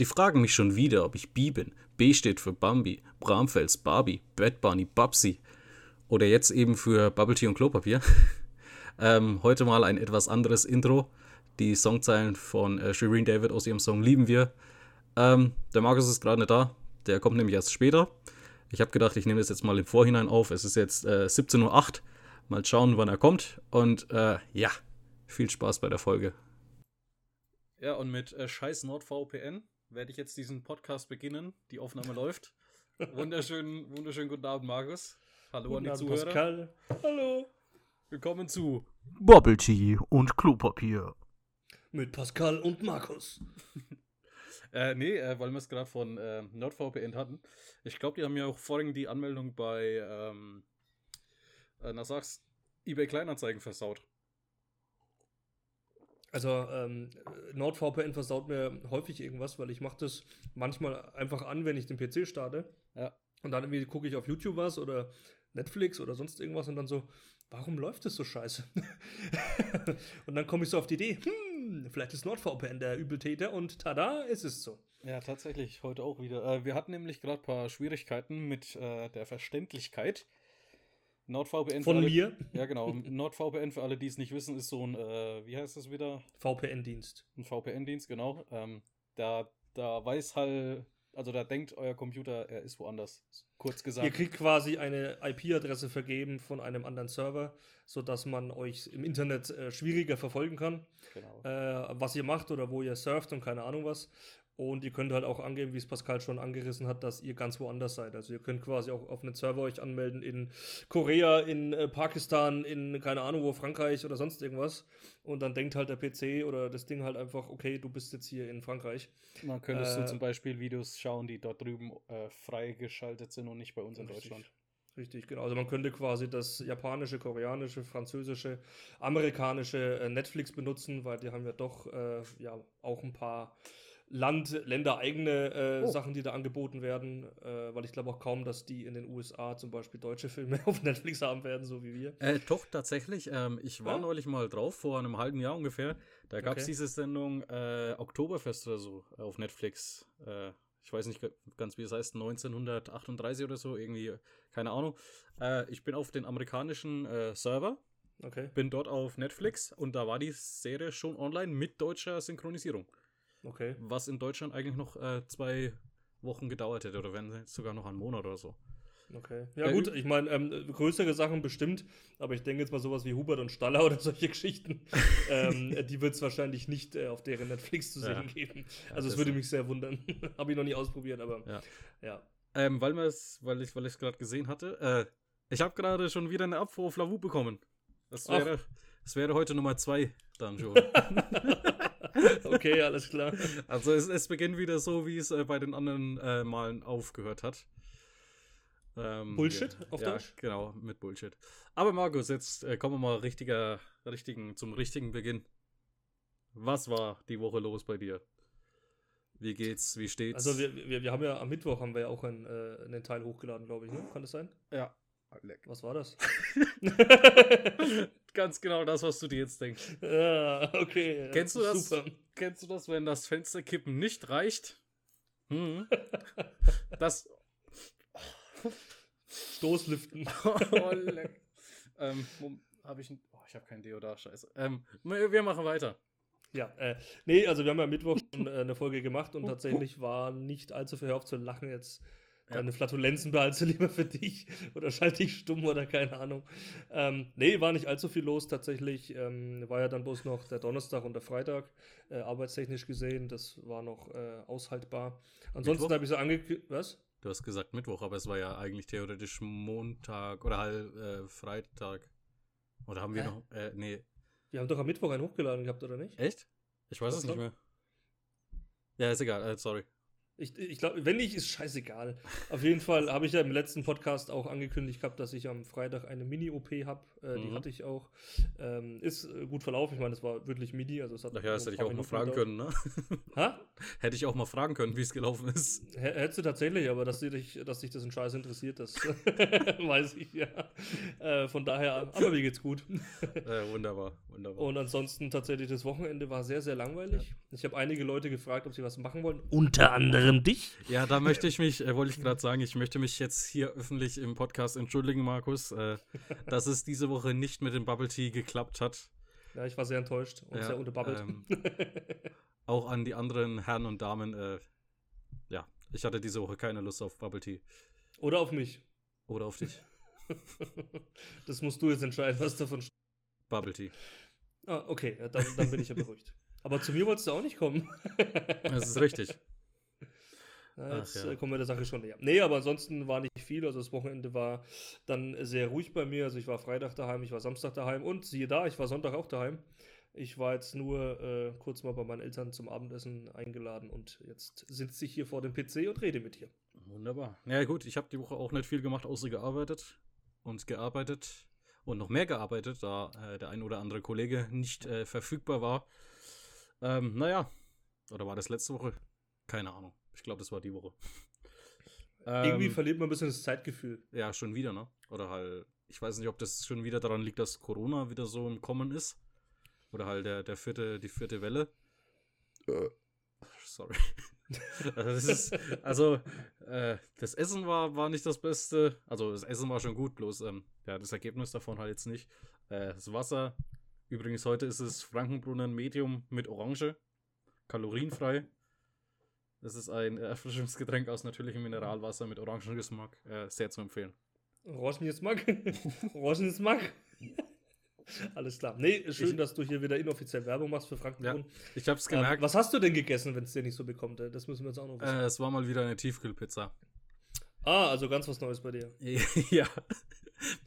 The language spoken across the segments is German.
Die fragen mich schon wieder, ob ich Bi bin. B steht für Bambi, Bramfels, Barbie, Bad Bunny, Babsi. Oder jetzt eben für Bubble Tea und Klopapier. ähm, heute mal ein etwas anderes Intro. Die Songzeilen von äh, Shireen David aus ihrem Song Lieben wir. Ähm, der Markus ist gerade nicht da. Der kommt nämlich erst später. Ich habe gedacht, ich nehme das jetzt mal im Vorhinein auf. Es ist jetzt äh, 17.08 Uhr. Mal schauen, wann er kommt. Und äh, ja, viel Spaß bei der Folge. Ja, und mit äh, scheiß NordVPN werde ich jetzt diesen Podcast beginnen. Die Aufnahme läuft. Wunderschönen, wunderschönen guten Abend, Markus. Hallo Guten an die Abend, Zuhörer. Pascal. Hallo. Willkommen zu Bubble Tea und Klopapier. Mit Pascal und Markus. Äh, nee, äh, weil wir es gerade von äh, NordVPN hatten. Ich glaube, die haben ja auch vorhin die Anmeldung bei, ähm, äh, na sag's, eBay Kleinanzeigen versaut. Also ähm, NordVPN versaut mir häufig irgendwas, weil ich mache das manchmal einfach an, wenn ich den PC starte. Ja. Und dann irgendwie gucke ich auf YouTube was oder Netflix oder sonst irgendwas und dann so, warum läuft das so scheiße? und dann komme ich so auf die Idee, hm, vielleicht ist NordVPN der Übeltäter und tada, ist es so. Ja, tatsächlich, heute auch wieder. Äh, wir hatten nämlich gerade ein paar Schwierigkeiten mit äh, der Verständlichkeit. NordVPN für Von alle, mir, Ja, genau. NordVPN für alle, die es nicht wissen, ist so ein, äh, wie heißt das wieder? VPN-Dienst. Ein VPN-Dienst, genau. Ähm, da, da weiß halt, also da denkt euer Computer, er ist woanders. Kurz Ihr gesagt. kriegt quasi eine IP-Adresse vergeben von einem anderen Server, sodass man euch im Internet äh, schwieriger verfolgen kann, Genau. äh, was ihr macht oder wo ihr surft und keine Ahnung was. Und ihr könnt halt auch angeben, wie es Pascal schon angerissen hat, dass ihr ganz woanders seid. Also ihr könnt quasi auch auf einen Server euch anmelden in Korea, in äh, Pakistan, in keine Ahnung wo, Frankreich oder sonst irgendwas. Und dann denkt halt der PC oder das Ding halt einfach, okay, du bist jetzt hier in Frankreich. Man könntest äh, du zum Beispiel Videos schauen, die dort drüben äh, freigeschaltet sind und nicht bei uns in Richtig. Deutschland. Richtig, genau. Also man könnte quasi das japanische, koreanische, französische, amerikanische äh, Netflix benutzen, weil die haben ja doch äh, ja auch ein paar Land, ländereigene äh, Oh. Sachen, die da angeboten werden, äh, weil ich glaube auch kaum, dass die in den USA zum Beispiel deutsche Filme auf Netflix haben werden, so wie wir. Äh, doch, tatsächlich. Ähm, ich war Ja? neulich mal drauf, vor einem halben Jahr ungefähr. Da gab es Okay. diese Sendung äh, Oktoberfest oder so auf Netflix. Äh, ich weiß nicht ganz, wie es heißt, 1938 oder so, irgendwie, keine Ahnung. Äh, ich bin auf den amerikanischen äh, Server, Okay, bin dort auf Netflix und da war die Serie schon online mit deutscher Synchronisierung. Okay. Was in Deutschland eigentlich noch äh, zwei Wochen gedauert hätte oder wenn jetzt sogar noch einen Monat oder so. Okay. Ja, Ja, gut, ich meine, ähm, größere Sachen bestimmt, aber ich denke jetzt mal sowas wie Hubert und Staller oder solche Geschichten, ähm, die wird es wahrscheinlich nicht äh, auf deren Netflix zu sehen Ja. geben. Ja, Also es das- würde mich sehr wundern. Habe ich noch nie ausprobiert, aber Ja. ja. Ähm, weil, weil ich weil es gerade gesehen hatte, äh, ich habe gerade schon wieder eine Abfuhr auf Lavu bekommen. Das Ach. wäre, das wäre heute Nummer zwei dann schon. Okay, alles klar. also es, es beginnt wieder so, wie es äh, bei den anderen äh, Malen aufgehört hat. Ähm, Bullshit ja, auf ja, Deutsch? Genau, mit Bullshit. Aber Markus, jetzt äh, kommen wir mal richtiger, richtigen, zum richtigen Beginn. Was war die Woche los bei dir? Wie geht's? Wie steht's? Also wir, wir, wir haben ja am Mittwoch haben wir ja auch einen, äh, einen Teil hochgeladen, glaube ich, ne? Kann das sein? ja. Was war das? Ganz genau das, was du dir jetzt denkst. ja, okay. Kennst du das? Super. Kennst du das, wenn das Fensterkippen nicht reicht? Hm. Das. Stoßlüften. oh, leck. ähm, habe ich ein. Oh, ich habe kein Deo da, scheiße. Ähm, wir machen weiter. Ja, äh, nee, also wir haben ja am Mittwoch schon äh, eine Folge gemacht und tatsächlich war nicht allzu viel auf zu lachen. Jetzt Ja. deine Flatulenzen behalte lieber für dich oder schalte dich stumm oder keine Ahnung. Ähm, nee, war nicht allzu viel los tatsächlich. Ähm, war ja dann bloß noch der Donnerstag und der Freitag, äh, arbeitstechnisch gesehen. Das war noch äh, aushaltbar. Ansonsten habe ich so angekündigt. Was? Du hast gesagt Mittwoch, aber es war ja eigentlich theoretisch Montag oder halt äh, Freitag. Oder haben wir Hä? noch. Äh, nee. Wir haben doch am Mittwoch einen hochgeladen gehabt, oder nicht? Echt? Ich weiß es nicht mehr. Ja, ist egal, äh, sorry. Ich, ich glaube, wenn nicht, ist scheißegal. Auf jeden Fall habe ich ja im letzten Podcast auch angekündigt gehabt, dass ich am Freitag eine Mini-OP habe. Äh, Die Mhm. hatte ich auch. Ähm, ist äh, gut verlaufen. Ich meine, es war wirklich Mini. Also es hat Ach ja, das hätte ich auch paar mal Minuten fragen gedauert. können, ne? Ha? hätte ich auch mal fragen können, wie es gelaufen ist. H hättest du tatsächlich, aber dass, dich, dass dich das ein Scheiß interessiert, das weiß ich ja. Äh, von daher, aber mir geht's gut. Äh, wunderbar, wunderbar. Und ansonsten tatsächlich, das Wochenende war sehr, sehr langweilig. Ich habe einige Leute gefragt, ob sie was machen wollen. Unter anderem dich. Ja, da möchte ich mich, äh, wollte ich gerade sagen, ich möchte mich jetzt hier öffentlich im Podcast entschuldigen, Markus, äh, dass es diese Woche nicht mit dem Bubble Tea geklappt hat. Ja, ich war sehr enttäuscht und Ja, sehr unterbabbelt. ähm, Auch an die anderen Herren und Damen, äh, ja, ich hatte diese Woche keine Lust auf Bubble Tea. Oder auf mich. Oder auf dich. Das musst du jetzt entscheiden, was davon. Bubble Tea. Ah, okay, dann, dann bin ich ja beruhigt. Aber zu mir wolltest du auch nicht kommen. Das ist richtig. Ja, Ach, jetzt ja. äh, kommen wir der Sache schon näher. Nee, aber ansonsten war nicht viel. Also das Wochenende war dann sehr ruhig bei mir. Also ich war Freitag daheim, ich war Samstag daheim und siehe da, ich war Sonntag auch daheim. Ich war jetzt nur äh, kurz mal bei meinen Eltern zum Abendessen eingeladen und jetzt sitze ich hier vor dem PC und rede mit dir. Wunderbar. Ja, gut, ich habe die Woche auch nicht viel gemacht, außer gearbeitet und gearbeitet und noch mehr gearbeitet, da äh, der ein oder andere Kollege nicht äh, verfügbar war. Ähm, naja, oder war das letzte Woche? Keine Ahnung. Ich glaube, das war die Woche. Irgendwie Ähm, verliert man ein bisschen das Zeitgefühl. ja, schon wieder, ne? Oder halt, ich weiß nicht, ob das schon wieder daran liegt, dass Corona wieder so im Kommen ist. Oder halt der, der vierte, die vierte Welle. Sorry. das ist, also, äh, das Essen war, war nicht das Beste. Also, das Essen war schon gut, bloß, ähm, ja, das Ergebnis davon halt jetzt nicht. Äh, das Wasser, übrigens heute ist es Frankenbrunnen Medium mit Orange. Kalorienfrei. Das ist ein Erfrischungsgetränk aus natürlichem Mineralwasser mit Orangengeschmack. Äh, sehr zu empfehlen. Orangengeschmack. Orangengeschmack. Alles klar. Nee, schön, Ich- dass du hier wieder inoffiziell Werbung machst für Frankenbrunn. Ich hab's Ähm, gemerkt. was hast du denn gegessen, wenn es dir nicht so bekommt? Äh, Das müssen wir jetzt auch noch wissen. Äh, es war mal wieder eine Tiefkühlpizza. ah, also ganz was Neues bei dir. ja.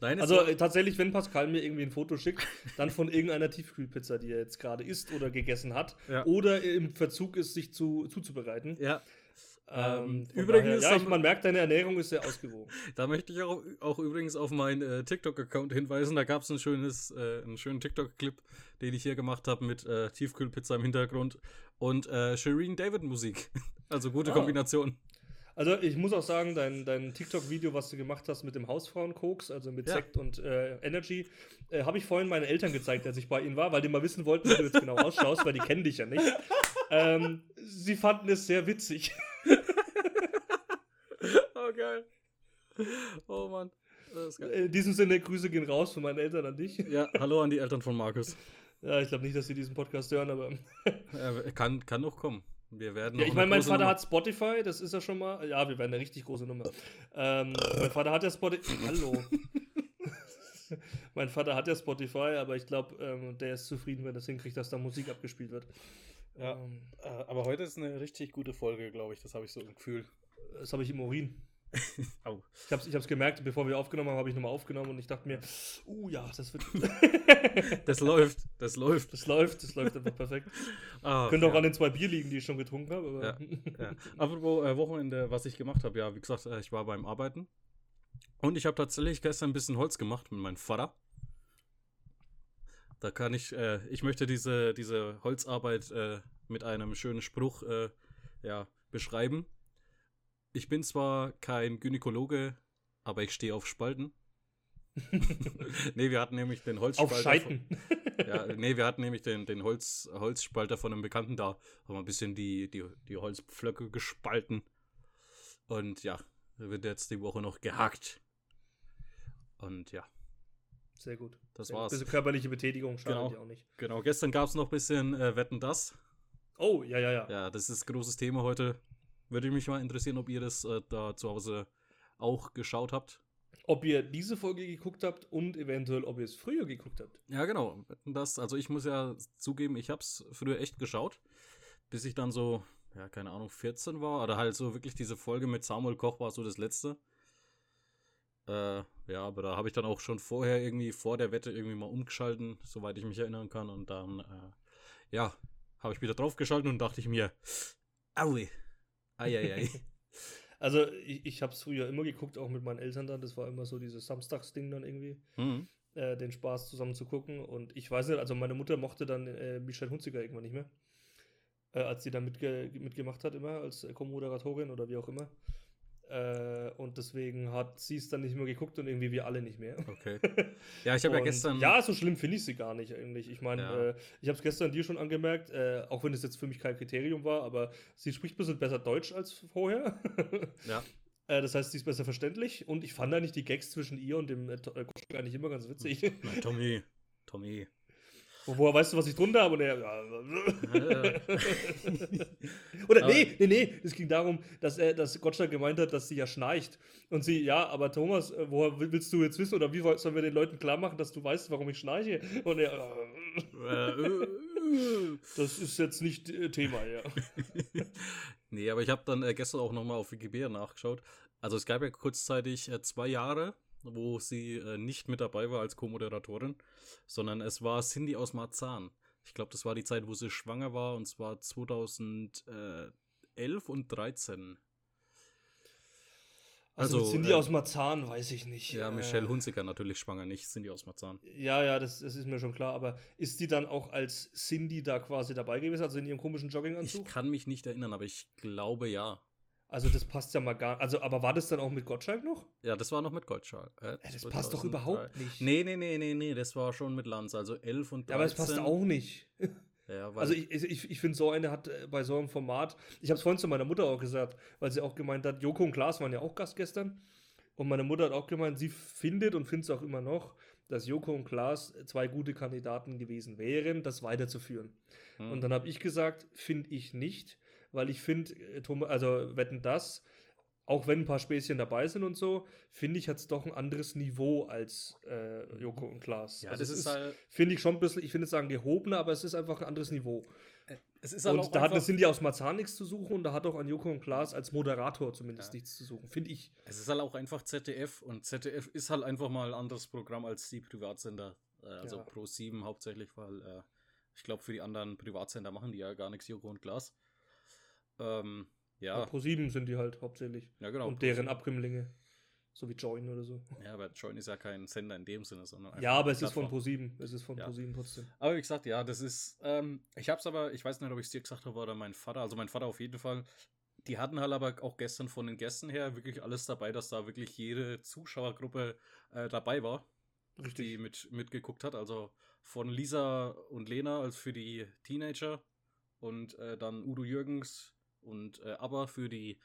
Nein, Also war, äh, tatsächlich, wenn Pascal mir irgendwie ein Foto schickt, dann von irgendeiner Tiefkühlpizza, die er jetzt gerade isst oder gegessen hat, Ja. oder im Verzug ist, sich zu, zuzubereiten. ja, Ähm, Ähm, übrigens daher, ja, ich, man merkt, deine Ernährung ist sehr ausgewogen. da möchte ich auch, auch übrigens auf meinen äh, TikTok-Account hinweisen. Da gab es ein schönes, äh, einen schönen TikTok-Clip, den ich hier gemacht habe mit äh, Tiefkühlpizza im Hintergrund und äh, Shireen David Musik. Also gute Ah. Kombination. Also ich muss auch sagen, dein, dein TikTok-Video, was du gemacht hast mit dem Hausfrauen-Koks, also mit Ja. Sekt und äh, Energy, äh, habe ich vorhin meinen Eltern gezeigt, als ich bei ihnen war, weil die mal wissen wollten, wie du jetzt genau ausschaust, weil die kennen dich ja nicht. Ähm, sie fanden es sehr witzig. Oh, geil. Oh, Mann. Das ist geil. In diesem Sinne, Grüße gehen raus von meinen Eltern an dich. Ja, hallo an die Eltern von Markus. Ja, ich glaube nicht, dass sie diesen Podcast hören, aber. Äh, kann, kann noch kommen. Wir werden Ja, ich eine meine, mein Vater Nummer- hat Spotify, das ist ja schon mal. Ja, wir werden eine richtig große Nummer. Ähm, mein Vater hat ja Spotify. Hallo. mein Vater hat ja Spotify, aber ich glaube, ähm, der ist zufrieden, wenn das hinkriegt, dass da Musik abgespielt wird. Ja. Ähm, Äh, Aber heute ist eine richtig gute Folge, glaube ich. Das habe ich so im Gefühl. das habe ich im Urin. Au. Ich habe es gemerkt, bevor wir aufgenommen haben, habe ich nochmal aufgenommen und ich dachte mir, uh ja, das wird. Das läuft, das läuft. das läuft, das läuft einfach perfekt. Ah, Könnte auch ja. an den zwei Bier liegen, die ich schon getrunken habe. Aber Ja, ja. Apropos äh, Wochenende, was ich gemacht habe. Ja, wie gesagt, äh, ich war beim Arbeiten. Und ich habe tatsächlich gestern ein bisschen Holz gemacht mit meinem Vater. Da kann ich, äh, ich möchte diese, diese Holzarbeit äh, mit einem schönen Spruch äh, ja, beschreiben. Ich bin zwar kein Gynäkologe, aber ich stehe auf Spalten. nee, wir hatten nämlich den Holzspalter. Auf Scheiten. Ja, nee, wir hatten nämlich den, den Holz, Holzspalter von einem Bekannten da. Haben wir ein bisschen die, die, die Holzpflöcke gespalten. Und ja, wird jetzt die Woche noch gehakt. Und ja, Sehr gut. Das Sehr war's. Bisschen körperliche Betätigung schadet Genau. ja auch nicht. genau. Gestern gab es noch ein bisschen äh, Wetten das. Oh, ja, ja, ja. Ja, das ist ein großes Thema heute. Würde mich mal interessieren, ob ihr das äh, da zu Hause auch geschaut habt. Ob ihr diese Folge geguckt habt und eventuell, ob ihr es früher geguckt habt. Ja, genau. Das. Also ich muss ja zugeben, ich habe es früher echt geschaut, bis ich dann so, ja, keine Ahnung, 14 war. Oder halt so wirklich diese Folge mit Samuel Koch war so das letzte. Äh, ja, aber da habe ich dann auch schon vorher irgendwie vor der Wette irgendwie mal umgeschalten, soweit ich mich erinnern kann. Und dann, äh, ja, habe ich wieder draufgeschalten und dachte ich mir, aui, Eieiei. Also ich, ich habe es früher immer geguckt, auch mit meinen Eltern dann. Das war immer so dieses Samstagsding dann irgendwie, Hm. äh, den Spaß zusammen zu gucken. Und ich weiß nicht, also meine Mutter mochte dann äh, Michelle Hunziker irgendwann nicht mehr. Äh, als sie dann mitge mitgemacht hat immer, als Co-Moderatorin oder wie auch immer. Äh, und deswegen hat sie es dann nicht mehr geguckt und irgendwie wir alle nicht mehr. Okay. Ja, ich habe ja gestern. Ja, so schlimm finde ich sie gar nicht eigentlich. Ich meine, Ja. äh, ich habe es gestern dir schon angemerkt, äh, auch wenn es jetzt für mich kein Kriterium war, aber sie spricht ein bisschen besser Deutsch als vorher. Ja. äh, das heißt, sie ist besser verständlich und ich fand eigentlich die Gags zwischen ihr und dem äh, äh, eigentlich immer ganz witzig. Nein, Tommy. Tommy. Woher weißt du, was ich drunter habe? Und er, Äh, Oder Aber- nee, nee, nee, es ging darum, dass er, dass Gottschalk gemeint hat, dass sie ja schnarcht. Und sie, ja, aber Thomas, äh, woher willst du jetzt wissen oder wie sollen wir den Leuten klar machen, dass du weißt, warum ich schnarche? Und er, äh, das ist jetzt nicht äh, Thema, ja. nee, aber ich habe dann gestern auch nochmal auf Wikipedia nachgeschaut. Also es gab ja kurzzeitig zwei Jahre, wo sie äh, nicht mit dabei war als Co-Moderatorin, sondern es war Cindy aus Marzahn. Ich glaube, das war die Zeit, wo sie schwanger war, und zwar 2011 und 13. Also, Also, die äh, aus Marzahn, weiß ich nicht. Ja, Äh, Michelle Hunziker natürlich schwanger, nicht Cindy aus Marzahn. Ja, ja, das, das ist mir schon klar. Aber ist die dann auch als Cindy da quasi dabei gewesen, also in ihrem komischen Ich Jogginganzug? kann mich nicht erinnern, aber ich glaube ja. Also das passt ja mal gar Also, aber war das dann auch mit Gottschalk noch? Ja, das war noch mit Gottschalk. Äh, das passt doch 2003. überhaupt nicht. Nee, nee, nee, nee, nee, das war schon mit Lanz, also 11 und 13. Ja, aber es passt auch nicht. Ja, Also ich, ich, ich finde, so eine hat äh, bei so einem Format, ich habe es vorhin zu meiner Mutter auch gesagt, weil sie auch gemeint hat, Joko und Klaas waren ja auch Gast gestern. Und meine Mutter hat auch gemeint, sie findet und findet es auch immer noch, dass Joko und Klaas zwei gute Kandidaten gewesen wären, das weiterzuführen. hm, Und dann habe ich gesagt, finde ich nicht, weil ich finde, äh, also wetten das, auch wenn ein paar Späßchen dabei sind und so, finde ich, hat es doch ein anderes Niveau als äh, Joko und Klaas. ja, Also das ist halt, finde ich schon ein bisschen, ich finde es sagen gehobener, aber es ist einfach ein anderes Niveau. es ist halt auch Und da hat das Cindy aus Marzahn nichts zu suchen und da hat auch an Joko und Klaas als Moderator zumindest Ja. nichts zu suchen, finde ich. es ist halt auch einfach ZDF und ZDF ist halt einfach mal ein anderes Programm als die Privatsender, äh, also Ja. Pro 7 hauptsächlich, weil äh, ich glaube, für die anderen Privatsender machen die ja gar nichts, Joko und Glas. Ähm, ja, Ja. Pro 7 sind die halt hauptsächlich. ja, genau. und deren Abkömmlinge. So wie Join oder so. Ja, aber Join ist ja kein Sender in dem Sinne, sondern einfach Ja, aber es ist von Plattform. Pro 7. Es ist von Ja. Pro 7 trotzdem. Aber wie gesagt, ja, das ist, ähm, ich hab's aber, ich weiß nicht, ob ich es dir gesagt habe oder mein Vater, also mein Vater auf jeden Fall, die hatten halt aber auch gestern von den Gästen her wirklich alles dabei, dass da wirklich jede Zuschauergruppe äh, dabei war, die Richtig. mit, mitgeguckt hat. Also von Lisa und Lena als für die Teenager und äh, dann Udo Jürgens und äh, Aber für die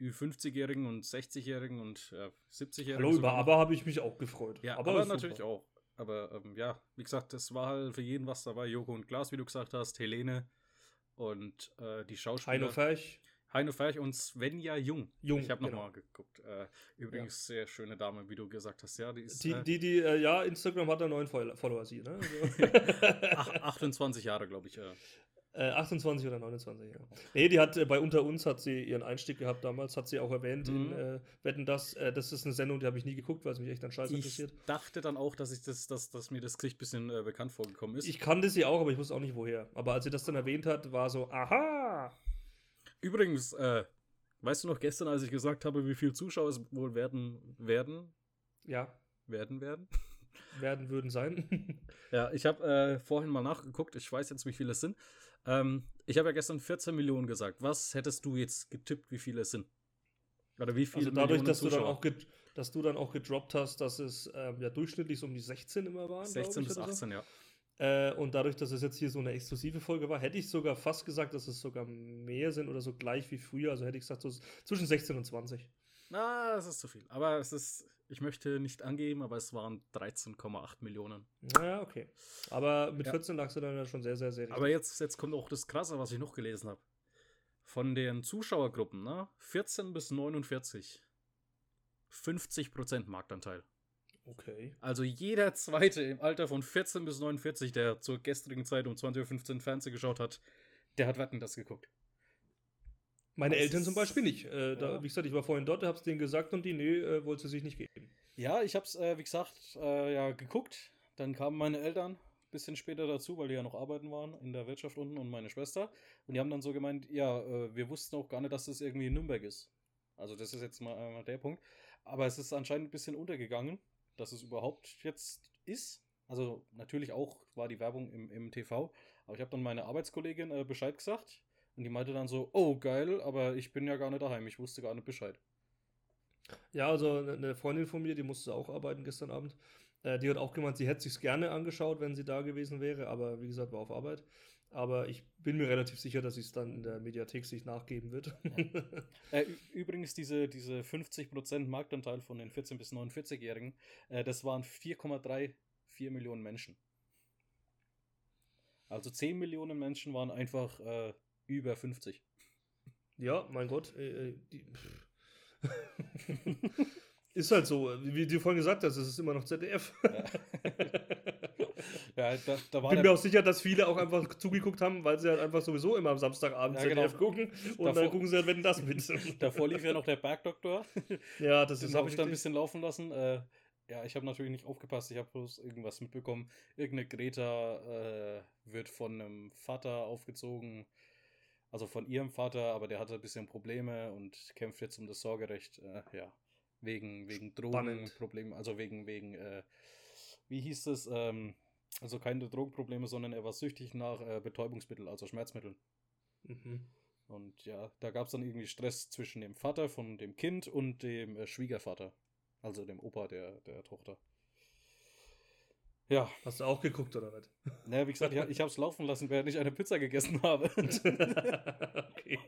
Ü50-Jährigen und 60-Jährigen und äh, 70-Jährigen. Hallo, über. Aber habe ich mich auch gefreut. Ja, aber, ist natürlich super. auch. Aber ähm, ja, wie gesagt, das war halt für jeden was dabei. Joko und Glas, wie du gesagt hast, Helene und äh, die Schauspieler. Heino Ferch. Heino Ferch und Svenja Jung. Jung, Ich habe genau. nochmal geguckt. Äh, übrigens sehr schöne Dame, wie du gesagt hast. Ja, die ist Die, äh, die, die äh, ja, Instagram hat einen neuen Follower, Follower sie, ne? Also, ach- 28 Jahre, glaube ich. Äh. Äh, 28 oder 29, ja. Nee, die hat äh, bei Unter uns hat sie ihren Einstieg gehabt damals, hat sie auch erwähnt in Mhm. äh, Wetten das. Äh, das ist eine Sendung, die habe ich nie geguckt, weil es mich echt an Scheiß Ich interessiert. dachte dann auch, dass ich das, dass, dass mir das Gesicht ein bisschen äh, bekannt vorgekommen ist. Ich kannte sie auch, aber ich wusste auch nicht woher. Aber als sie das dann erwähnt hat, war so, aha! Übrigens, äh, weißt du noch gestern, als ich gesagt habe, wie viele Zuschauer es wohl werden, werden, Ja, werden, werden? werden würden sein. Ja, ich habe äh, vorhin mal nachgeguckt. Ich weiß jetzt, wie viele es sind. Ähm, ich habe ja gestern 14 Millionen gesagt. Was hättest du jetzt getippt, wie viele es sind? Oder wie viele also dadurch, Millionen dass du, dann auch get- dass du dann auch gedroppt hast, dass es ähm, ja durchschnittlich so um die 16 immer waren. glaub 16 ich, bis oder so. 18, ja. Äh, und dadurch, dass es jetzt hier so eine exklusive Folge war, hätte ich sogar fast gesagt, dass es sogar mehr sind oder so gleich wie früher. Also hätte ich gesagt, so zwischen 16 und 20. Na, es ist zu viel. Aber es ist, ich möchte nicht angeben, aber es waren 13,8 Millionen. Naja, okay. Aber mit Ja. 14 lagst du dann ja schon sehr, sehr, sehr richtig. Aber jetzt, jetzt kommt auch das Krasse, was ich noch gelesen habe. Von den Zuschauergruppen, ne? 14 bis 49. 50% Marktanteil. okay. Also jeder Zweite im Alter von 14 bis 49, der zur gestrigen Zeit um 20.15 Uhr Fernsehen geschaut hat, der hat Wetten das geguckt. Meine Das Eltern zum Beispiel nicht. Äh, da, Ja. Wie gesagt, ich war vorhin dort, hab's denen gesagt und die, nee, äh, wollte sie sich nicht geben. Ja, ich hab's, äh, wie gesagt, äh, ja, geguckt. Dann kamen meine Eltern, bisschen später dazu, weil die ja noch arbeiten waren in der Wirtschaft unten und meine Schwester. Und die haben dann so gemeint, ja, äh, wir wussten auch gar nicht, dass das irgendwie in Nürnberg ist. Also das ist jetzt mal, mal der Punkt. Aber es ist anscheinend ein bisschen untergegangen, dass es überhaupt jetzt ist. Also natürlich auch war die Werbung im, im TV. Aber ich habe dann meine Arbeitskollegin äh, Bescheid gesagt. Und die meinte dann so, oh geil, aber ich bin ja gar nicht daheim. Ich wusste gar nicht Bescheid. Ja, also eine Freundin von mir, die musste auch arbeiten gestern Abend. Äh, die hat auch gemeint, sie hätte sich gerne angeschaut, wenn sie da gewesen wäre, aber wie gesagt, war auf Arbeit. Aber ich bin mir relativ sicher, dass sie es dann in der Mediathek sich nachgeben wird. äh, übrigens, diese, diese 50% Marktanteil von den 14- bis 49-Jährigen, äh, das waren 4,34 Millionen Menschen. Also 10 Millionen Menschen waren einfach äh, über 50. Ja, mein Gott. Äh, äh, die, ist halt so, wie du vorhin gesagt hast, es ist immer noch ZDF. Ja. ja, da, da Bin mir auch sicher, dass viele auch einfach zugeguckt haben, weil sie halt einfach sowieso immer am Samstagabend ja, ZDF genau. gucken und davor, dann gucken sie halt, wenn das mit. Davor lief ja noch der Bergdoktor. Ja, das Den ist habe ich da ein bisschen laufen lassen. Äh, ja, ich habe natürlich nicht aufgepasst, ich habe bloß irgendwas mitbekommen. Irgendeine Greta äh, wird von einem Vater aufgezogen also von ihrem Vater, aber der hatte ein bisschen Probleme und kämpft jetzt um das Sorgerecht, äh, ja, wegen, wegen Drogenproblemen, also wegen, wegen, äh, wie hieß es, ähm, also keine Drogenprobleme, sondern er war süchtig nach äh, Betäubungsmitteln, also Schmerzmitteln. Mhm. Und ja, da gab es dann irgendwie Stress zwischen dem Vater von dem Kind und dem äh, Schwiegervater, also dem Opa der, der Tochter. Ja. Hast du auch geguckt oder was? Naja, wie gesagt, ich, ich habe es laufen lassen, während ich eine Pizza gegessen habe. okay.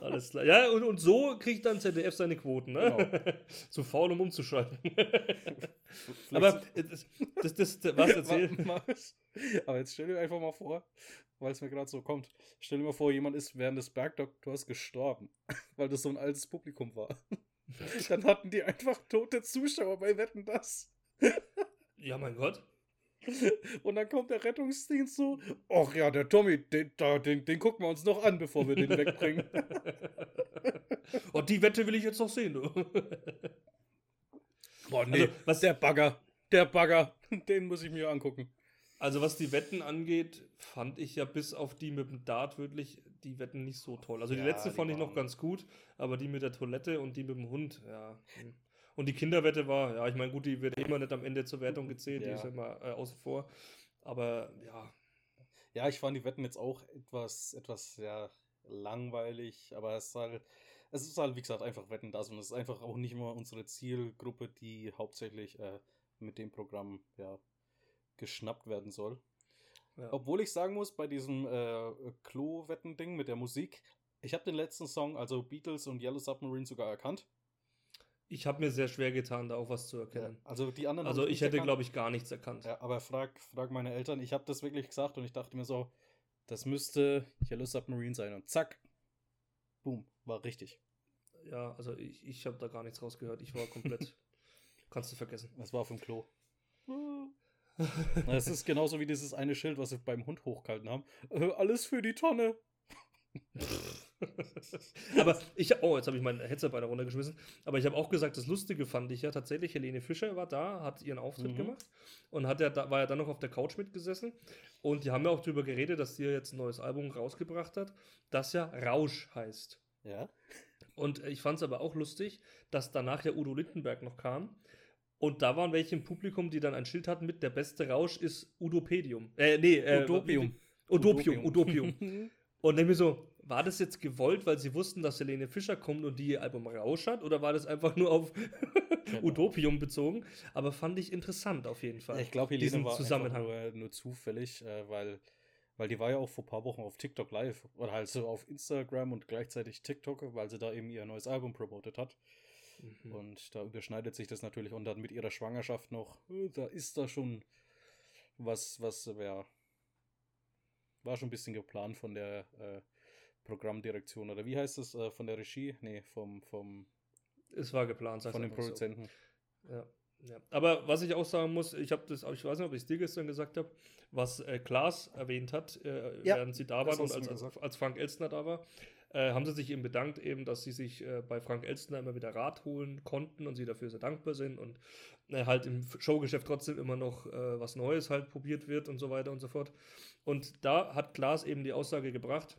Alles klar. Ja, und, und so kriegt dann ZDF seine Quoten, ne? Genau. Zu faul, um umzuschalten. Aber das, das, das, was erzählen? Aber jetzt stell dir einfach mal vor, weil es mir gerade so kommt. Stell dir mal vor, jemand ist während des Bergdoktors gestorben, weil das so ein altes Publikum war. Dann hatten die einfach tote Zuschauer bei Wetten das. Ja, mein Gott. Und dann kommt der Rettungsdienst so, ach ja, der Tommy, den, den, den gucken wir uns noch an, bevor wir den wegbringen. Und oh, die Wette will ich jetzt noch sehen, du. Boah, nee, also, was der Bagger, der Bagger, den muss ich mir angucken. Also was die Wetten angeht, fand ich ja bis auf die mit dem Dart wirklich die Wetten nicht so toll. Also die ja, letzte die fand ich noch ganz gut, aber die mit der Toilette und die mit dem Hund, ja. Und die Kinderwette war, ja, ich meine, gut, die wird immer nicht am Ende zur Wertung gezählt, ja. die ist immer äh, außen vor. Aber ja. Ja, ich fand die Wetten jetzt auch etwas, etwas, ja, langweilig, aber es ist halt, es ist halt, wie gesagt, einfach Wetten das und es ist einfach auch nicht immer unsere Zielgruppe, die hauptsächlich äh, mit dem Programm, ja, geschnappt werden soll. Ja. Obwohl ich sagen muss, bei diesem äh, Klo-Wetten-Ding mit der Musik, ich habe den letzten Song, also Beatles und Yellow Submarine, sogar erkannt. Ich habe mir sehr schwer getan, da auch was zu erkennen. Ja, also die anderen. Also ich hätte, glaube ich, gar nichts erkannt. Ja, aber frag, frag meine Eltern. Ich habe das wirklich gesagt und ich dachte mir so, das müsste Yellow Submarine sein und zack, boom, war richtig. Ja, also ich, ich habe da gar nichts rausgehört. Ich war komplett. kannst du vergessen. Das war auf dem Klo. Es ist genauso wie dieses eine Schild, was sie beim Hund hochgehalten haben. Äh, alles für die Tonne. aber ich, oh, jetzt habe ich mein Headset beinahe runtergeschmissen. Aber ich habe auch gesagt, das Lustige fand ich ja tatsächlich, Helene Fischer war da, hat ihren Auftritt mhm. gemacht und hat ja, war ja dann noch auf der Couch mitgesessen. Und die haben ja auch darüber geredet, dass sie jetzt ein neues Album rausgebracht hat, das ja Rausch heißt. Ja. Und ich fand es aber auch lustig, dass danach ja Udo Lindenberg noch kam. Und da waren welche im Publikum, die dann ein Schild hatten mit der beste Rausch ist Udopedium. Äh, nee, äh, Udopium. Udopium, Udopium. Und dann mir so, war das jetzt gewollt, weil sie wussten, dass Helene Fischer kommt und die ihr Album Rausch hat? Oder war das einfach nur auf genau. Utopium bezogen? Aber fand ich interessant auf jeden Fall. Ich glaube, Helene war Zusammenhang. Nur, nur, zufällig, äh, weil, weil die war ja auch vor ein paar Wochen auf TikTok live oder halt so auf Instagram und gleichzeitig TikTok, weil sie da eben ihr neues Album promotet hat. Mhm. Und da überschneidet sich das natürlich und dann mit ihrer Schwangerschaft noch, äh, da ist da schon was, was, ja, war schon ein bisschen geplant von der äh, Programmdirektion oder wie heißt es äh, von der Regie? Nee, vom, vom Es war geplant, von den Produzenten. So. Ja. Ja. Aber was ich auch sagen muss, ich habe das, ich weiß nicht, ob ich es dir gestern gesagt habe, was äh, Klaas erwähnt hat, äh, ja, während sie da waren und als, als, als, Frank Elstner da war. äh, haben sie sich eben bedankt, eben, dass sie sich äh, bei Frank Elstner immer wieder Rat holen konnten und sie dafür sehr dankbar sind und äh, halt im Showgeschäft trotzdem immer noch äh, was Neues halt probiert wird und so weiter und so fort. Und da hat Klaas eben die Aussage gebracht,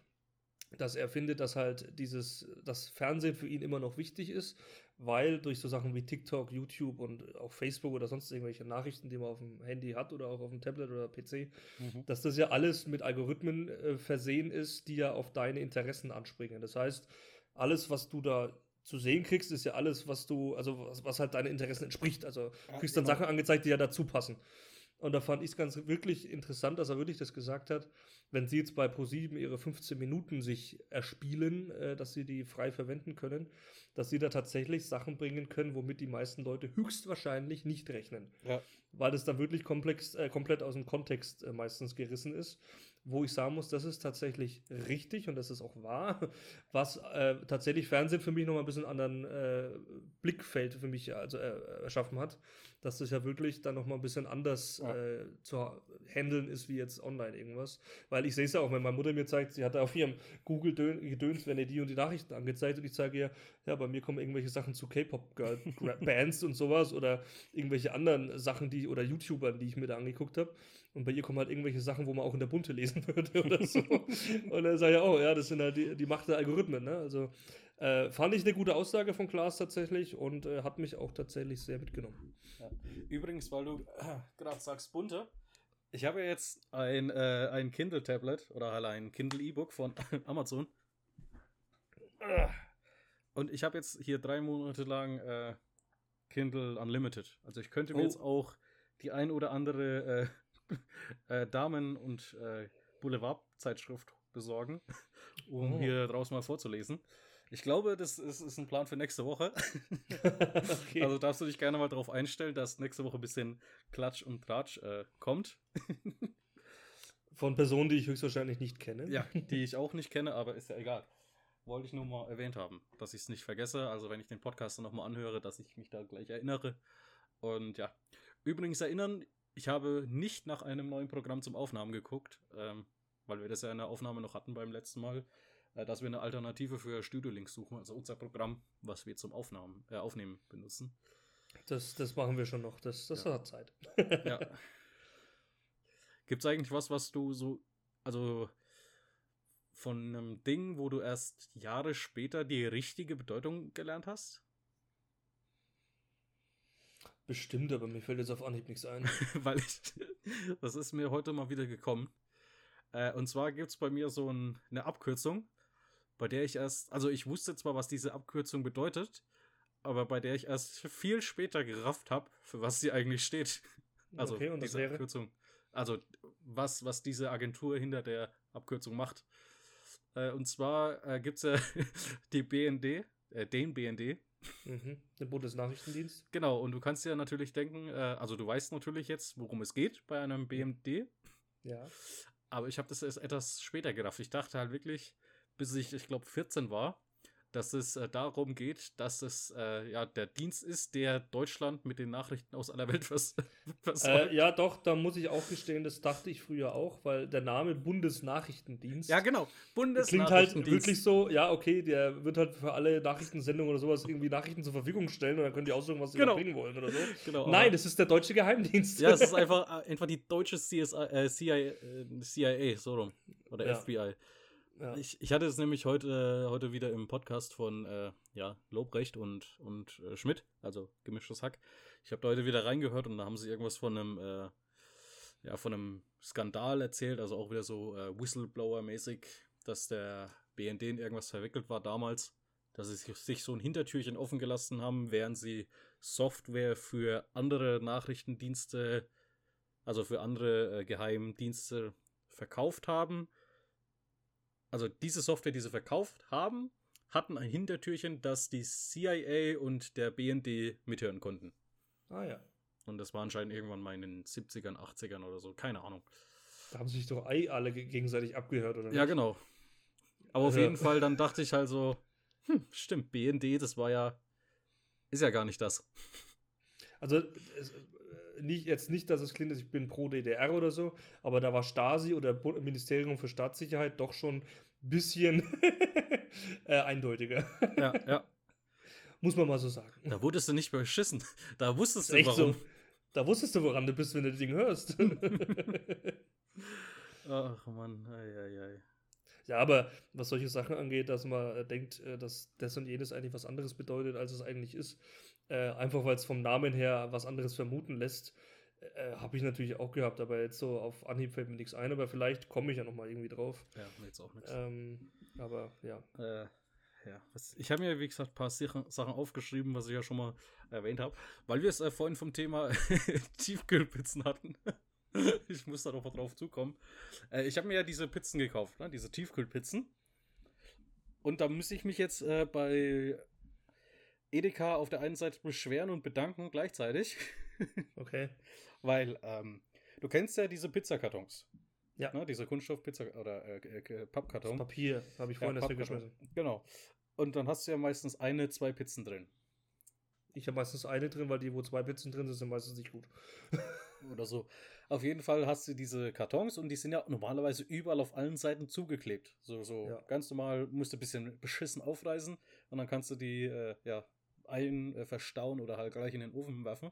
dass er findet, dass halt dieses, das Fernsehen für ihn immer noch wichtig ist, weil durch so Sachen wie TikTok, YouTube und auch Facebook oder sonst irgendwelche Nachrichten, die man auf dem Handy hat oder auch auf dem Tablet oder PC, mhm. dass das ja alles mit Algorithmen äh, versehen ist, die ja auf deine Interessen anspringen. Das heißt, alles, was du da zu sehen kriegst, ist ja alles, was du, also was, was halt deinen Interessen entspricht. Also du kriegst dann genau. Sachen angezeigt, die ja dazu passen. Und da fand ich es ganz wirklich interessant, dass er wirklich das gesagt hat, wenn sie jetzt bei ProSieben ihre 15 Minuten sich erspielen, äh, dass sie die frei verwenden können, dass sie da tatsächlich Sachen bringen können, womit die meisten Leute höchstwahrscheinlich nicht rechnen. Ja. Weil das dann wirklich komplex, äh, komplett aus dem Kontext äh, meistens gerissen ist wo ich sagen muss, das ist tatsächlich richtig und das ist auch wahr, was äh, tatsächlich Fernsehen für mich nochmal ein bisschen anderen äh, Blickfeld für mich also, äh, erschaffen hat, dass das ja wirklich dann nochmal ein bisschen anders ja. Äh, zu handeln ist wie jetzt online irgendwas. Weil ich sehe es ja auch, wenn meine Mutter mir zeigt, sie hat auf ihrem Google gedöns, wenn ihr die und die Nachrichten angezeigt und ich zeige ihr, ja, bei mir kommen irgendwelche Sachen zu K-Pop-Bands und sowas oder irgendwelche anderen Sachen, die oder YouTubern, die ich mir da angeguckt habe. Und bei ihr kommen halt irgendwelche Sachen, wo man auch in der Bunte lesen würde oder so. und dann sage ich, oh ja, das sind halt die, die Macht der Algorithmen. Ne? Also äh, fand ich eine gute Aussage von Klaas tatsächlich und äh, hat mich auch tatsächlich sehr mitgenommen. Ja. Übrigens, weil du äh, gerade sagst Bunte, ich habe ja jetzt ein, äh, ein Kindle-Tablet oder halt ein Kindle-E-Book von Amazon. Und ich habe jetzt hier drei Monate lang äh, Kindle Unlimited. Also ich könnte mir oh. jetzt auch die ein oder andere äh, Damen- und Boulevard-Zeitschrift besorgen, um oh. hier draußen mal vorzulesen. Ich glaube, das ist, ist ein Plan für nächste Woche. okay. Also darfst du dich gerne mal darauf einstellen, dass nächste Woche ein bisschen Klatsch und Tratsch äh, kommt. Von Personen, die ich höchstwahrscheinlich nicht kenne. Ja, die ich auch nicht kenne, aber ist ja egal. Wollte ich nur mal erwähnt haben, dass ich es nicht vergesse. Also wenn ich den Podcast dann nochmal anhöre, dass ich mich da gleich erinnere. Und ja, übrigens erinnern, ich habe nicht nach einem neuen Programm zum Aufnahmen geguckt, ähm, weil wir das ja in der Aufnahme noch hatten beim letzten Mal, dass wir eine Alternative für Studio Links suchen, also unser Programm, was wir zum Aufnahmen, äh, Aufnehmen benutzen. Das, das machen wir schon noch, das, das ja. hat Zeit. ja. Gibt es eigentlich was, was du so, also von einem Ding, wo du erst Jahre später die richtige Bedeutung gelernt hast? Bestimmt, aber mir fällt jetzt auf Anhieb nichts ein. Weil ich, das ist mir heute mal wieder gekommen. Äh, und zwar gibt es bei mir so ein, eine Abkürzung, bei der ich erst, also ich wusste zwar, was diese Abkürzung bedeutet, aber bei der ich erst viel später gerafft habe, für was sie eigentlich steht. Also okay, und diese Abkürzung. Also was, was diese Agentur hinter der Abkürzung macht. Äh, und zwar äh, gibt es ja die BND, äh, den BND, Mhm, den Bundesnachrichtendienst. Genau, und du kannst ja natürlich denken, äh, also du weißt natürlich jetzt, worum es geht bei einem BMD. Ja. Aber ich habe das erst etwas später gerafft. Ich dachte halt wirklich, bis ich, ich glaube, 14 war, dass es äh, darum geht, dass es äh, ja der Dienst ist, der Deutschland mit den Nachrichten aus aller Welt vers versorgt. Äh, ja, doch, da muss ich auch gestehen, das dachte ich früher auch, weil der Name Bundesnachrichtendienst. Ja, genau. Bundesnachrichtendienst. Klingt halt wirklich so, ja, okay, der wird halt für alle Nachrichtensendungen oder sowas irgendwie Nachrichten zur Verfügung stellen und dann können die aussuchen, was sie genau. bringen wollen oder so. Genau, Nein, das ist der deutsche Geheimdienst. Ja, es ist einfach, äh, einfach die deutsche CSI, äh, CIA, äh, CIA, so rum. Oder ja. FBI. Ja. Ich, ich hatte es nämlich heute, heute wieder im Podcast von äh, ja, Lobrecht und, und äh, Schmidt, also gemischtes Hack. Ich habe da heute wieder reingehört und da haben sie irgendwas von einem, äh, ja, von einem Skandal erzählt, also auch wieder so äh, Whistleblower-mäßig, dass der BND in irgendwas verwickelt war damals, dass sie sich so ein Hintertürchen offen gelassen haben, während sie Software für andere Nachrichtendienste, also für andere äh, Geheimdienste verkauft haben also diese Software, die sie verkauft haben, hatten ein Hintertürchen, das die CIA und der BND mithören konnten. Ah ja. Und das war anscheinend irgendwann mal in den 70ern, 80ern oder so, keine Ahnung. Da haben sich doch alle gegenseitig abgehört, oder nicht? Ja, genau. Aber auf ja. jeden Fall, dann dachte ich halt so, hm, stimmt, BND, das war ja, ist ja gar nicht das. Also, nicht, jetzt nicht, dass es klingt, dass ich bin pro DDR oder so, aber da war Stasi oder Ministerium für Staatssicherheit doch schon ein bisschen äh, eindeutiger. Ja, ja. Muss man mal so sagen. Da wurdest du nicht beschissen. Da wusstest du, warum. so. Da wusstest du, woran du bist, wenn du das Ding hörst. Ach Mann, ei, ei, ei. ja, aber was solche Sachen angeht, dass man denkt, äh, dass das und jenes eigentlich was anderes bedeutet, als es eigentlich ist, äh, einfach weil es vom Namen her was anderes vermuten lässt, äh, habe ich natürlich auch gehabt, aber jetzt so auf Anhieb fällt mir nichts ein, aber vielleicht komme ich ja nochmal irgendwie drauf. Ja, jetzt auch nichts. Ähm, aber ja. Äh, ja, ich habe mir, wie gesagt, ein paar Sachen Sachen aufgeschrieben, was ich ja schon mal erwähnt habe, weil wir es äh, vorhin vom Thema Tiefkühlpizzen hatten. ich muss da noch mal drauf zukommen. Äh, ich habe mir ja diese Pizzen gekauft, ne? diese Tiefkühlpizzen. Und da muss ich mich jetzt äh, bei Edeka auf der einen Seite beschweren und bedanken gleichzeitig, Okay. weil ähm, du kennst ja diese Pizzakartons. Ja. Ne? Diese Kunststoffpizza oder äh, äh, Das Pappkarton. Papier habe ich vorhin Ja, Pappkarton. weggeschmissen. Genau. Und dann hast du ja meistens eine, zwei Pizzen drin. Ich habe meistens eine drin, weil die, wo zwei Pizzen drin sind, sind meistens nicht gut. Oder so. Auf jeden Fall hast du diese Kartons und die sind ja normalerweise überall auf allen Seiten zugeklebt. So, so Ja. ganz normal musst du ein bisschen beschissen aufreißen und dann kannst du die äh, ja, ein äh, verstauen oder halt gleich in den Ofen werfen.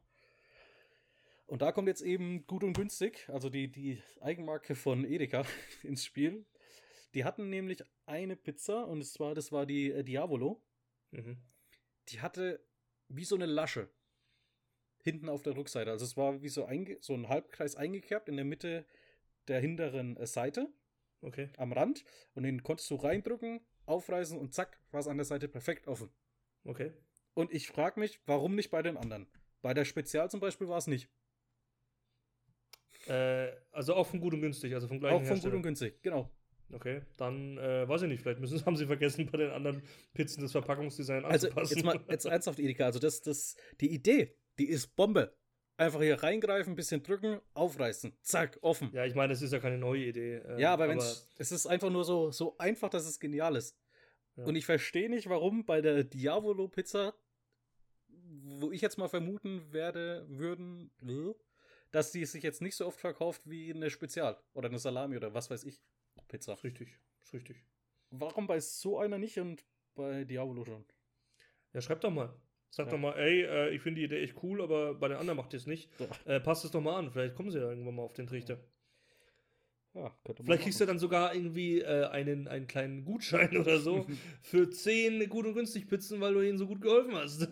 Und da kommt jetzt eben gut und günstig, also die, die Eigenmarke von Edeka ins Spiel. Die hatten nämlich eine Pizza und es war, das war die äh, Diavolo. Mhm. die hatte wie so eine Lasche hinten auf der Rückseite. Also es war wie so, einge so ein Halbkreis eingekerbt in der Mitte der hinteren äh, Seite Okay. am Rand und den konntest du reindrücken, aufreißen und zack, war es an der Seite perfekt offen. Okay. Und ich frage mich, warum nicht bei den anderen? Bei der Spezial zum Beispiel war es nicht. Äh, also auch von gut und günstig, also vom gleichen Auch von gut und günstig, genau. Okay, dann äh, weiß ich nicht, vielleicht müssen, haben sie vergessen, bei den anderen Pizzen das Verpackungsdesign Also anzupassen. jetzt mal jetzt ernsthaft, Edeka. Also das, das, die Idee, die ist Bombe. Einfach hier reingreifen, bisschen drücken, aufreißen, zack, offen. ja, ich meine, es ist ja keine neue Idee. ähm, Ja, aber, wenn's, es ist einfach nur so, so einfach, dass es genial ist. Ja. Und ich verstehe nicht, warum bei der Diavolo Pizza, wo ich jetzt mal vermuten werde, würden, äh, dass die sich jetzt nicht so oft verkauft wie eine Spezial oder eine Salami oder was weiß ich Pizza. Ist richtig, ist richtig. Warum bei so einer nicht und bei Diavolo schon? Ja, schreib doch mal. Sag Ja. doch mal, ey, äh, ich finde die Idee echt cool, aber bei den anderen macht ihr es nicht. Ja. Äh, passt es doch mal an, vielleicht kommen sie ja irgendwann mal auf den Trichter. Ja, Vielleicht kriegst du dann sogar irgendwie äh, einen, einen kleinen Gutschein oder so für 10 gut und günstig Pizzen, weil du ihnen so gut geholfen hast.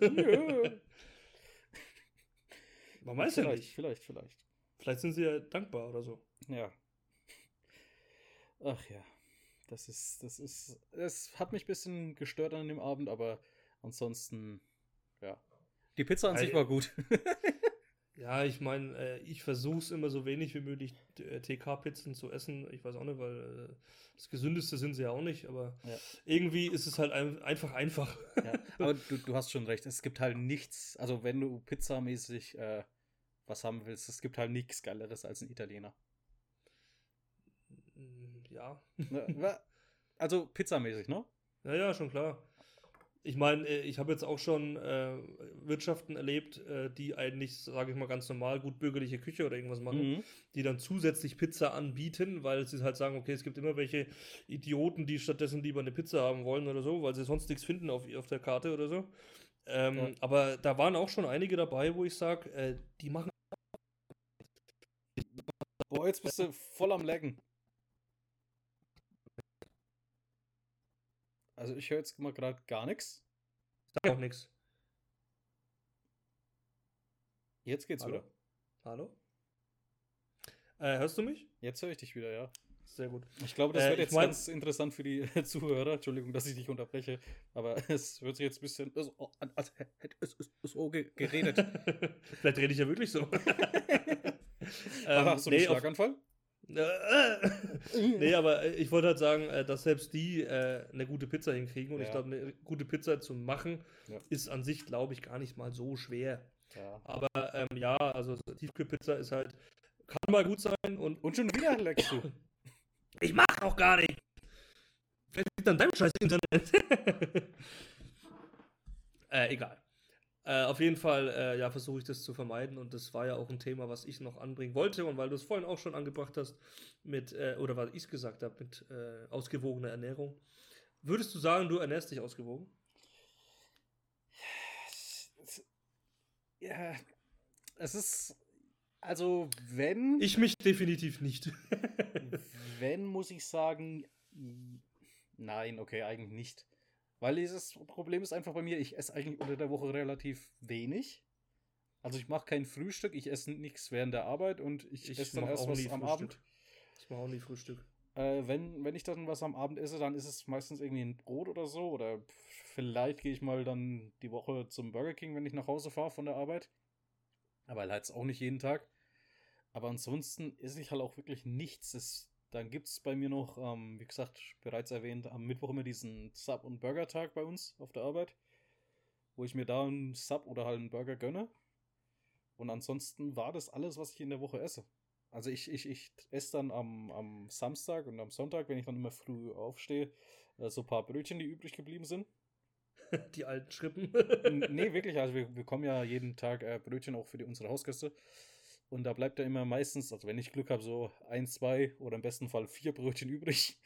Man weiß ja vielleicht, nicht. vielleicht, vielleicht. Vielleicht sind sie ja dankbar oder so. Ja. Ach ja. Das ist, das ist, es hat mich ein bisschen gestört an dem Abend, aber ansonsten, ja. Die Pizza an sich war gut. Ja, ich meine, äh, ich versuche es immer so wenig wie möglich, äh, TK-Pizzen zu essen. Ich weiß auch nicht, weil äh, das Gesündeste sind sie ja auch nicht, aber Ja. irgendwie ist es halt ein, einfach einfach. ja. Aber du, du hast schon recht, es gibt halt nichts, also wenn du pizzamäßig äh, was haben willst, es gibt halt nichts Geileres als ein Italiener. Mm, ja. Ne, also pizzamäßig, ne? Ja, ja, schon klar. Ich meine, äh, ich habe jetzt auch schon äh, Wirtschaften erlebt, äh, die eigentlich, sage ich mal, ganz normal gut bürgerliche Küche oder irgendwas machen, Mhm. die dann zusätzlich Pizza anbieten, weil sie halt sagen, okay, es gibt immer welche Idioten, die stattdessen lieber eine Pizza haben wollen oder so, weil sie sonst nichts finden auf, auf der Karte oder so. Ähm, Ja. Aber da waren auch schon einige dabei, wo ich sage, äh, die machen. Boah, jetzt bist du voll am Lecken. Also ich höre jetzt mal gerade gar nichts. auch nichts. Jetzt geht's Hallo? wieder. Hallo? Äh, hörst du mich? Jetzt höre ich dich wieder, ja. Sehr gut. Ich glaube, das Äh, wird jetzt mein- ganz interessant für die Zuhörer. Entschuldigung, dass ich dich unterbreche, aber es wird sich jetzt ein bisschen so an, als hätte es so ge- geredet. Vielleicht rede ich ja wirklich so. aber hast du einen nee, auf- Schlaganfall? Äh, nee, aber äh, ich wollte halt sagen, äh, dass selbst die äh, eine gute Pizza hinkriegen. Und ich Ja. glaube, eine gute Pizza zu machen, Ja. ist an sich, glaube ich, gar nicht mal so schwer. Ja. Aber ähm, ja, also so Tiefkühlpizza ist halt, kann mal gut sein und Und schon wieder leckst du. ich mach auch gar nicht. Vielleicht liegt an deinem scheiß Internet. äh, egal. Äh, auf jeden Fall, äh, ja, versuche ich das zu vermeiden und das war ja auch ein Thema, was ich noch anbringen wollte und weil du es vorhin auch schon angebracht hast mit, äh, oder was ich gesagt habe, mit äh, ausgewogener Ernährung. Würdest du sagen, du ernährst dich ausgewogen? Ja, es ist. Also, wenn. Ich mich definitiv nicht. wenn, muss ich sagen. Nein, okay, eigentlich nicht. Weil dieses Problem ist einfach bei mir, ich esse eigentlich unter der Woche relativ wenig. Also ich mache kein Frühstück, ich esse nichts während der Arbeit und ich, Ich esse dann erst auch was am Frühstück. Abend. Ich mache auch nie Frühstück. Äh, wenn, wenn ich dann was am Abend esse, dann ist es meistens irgendwie ein Brot oder so. Oder vielleicht gehe ich mal dann die Woche zum Burger King, wenn ich nach Hause fahre von der Arbeit. Aber halt auch nicht jeden Tag. Aber ansonsten esse ich halt auch wirklich nichts. Das, dann gibt es bei mir noch, ähm, wie gesagt, bereits erwähnt, am Mittwoch immer diesen Sub- und Burger-Tag bei uns auf der Arbeit. Wo ich mir da einen Sub oder halt einen Burger gönne. Und ansonsten war das alles, was ich in der Woche esse. Also ich, ich, ich esse dann am, am Samstag und am Sonntag, wenn ich dann immer früh aufstehe, äh, so ein paar Brötchen, die übrig geblieben sind. Die alten Schrippen. Nee, wirklich, also wir wir bekommen ja jeden Tag äh, Brötchen auch für die, unsere Hausgäste. Und da bleibt ja immer meistens, also wenn ich Glück habe, so ein, zwei oder im besten Fall vier Brötchen übrig,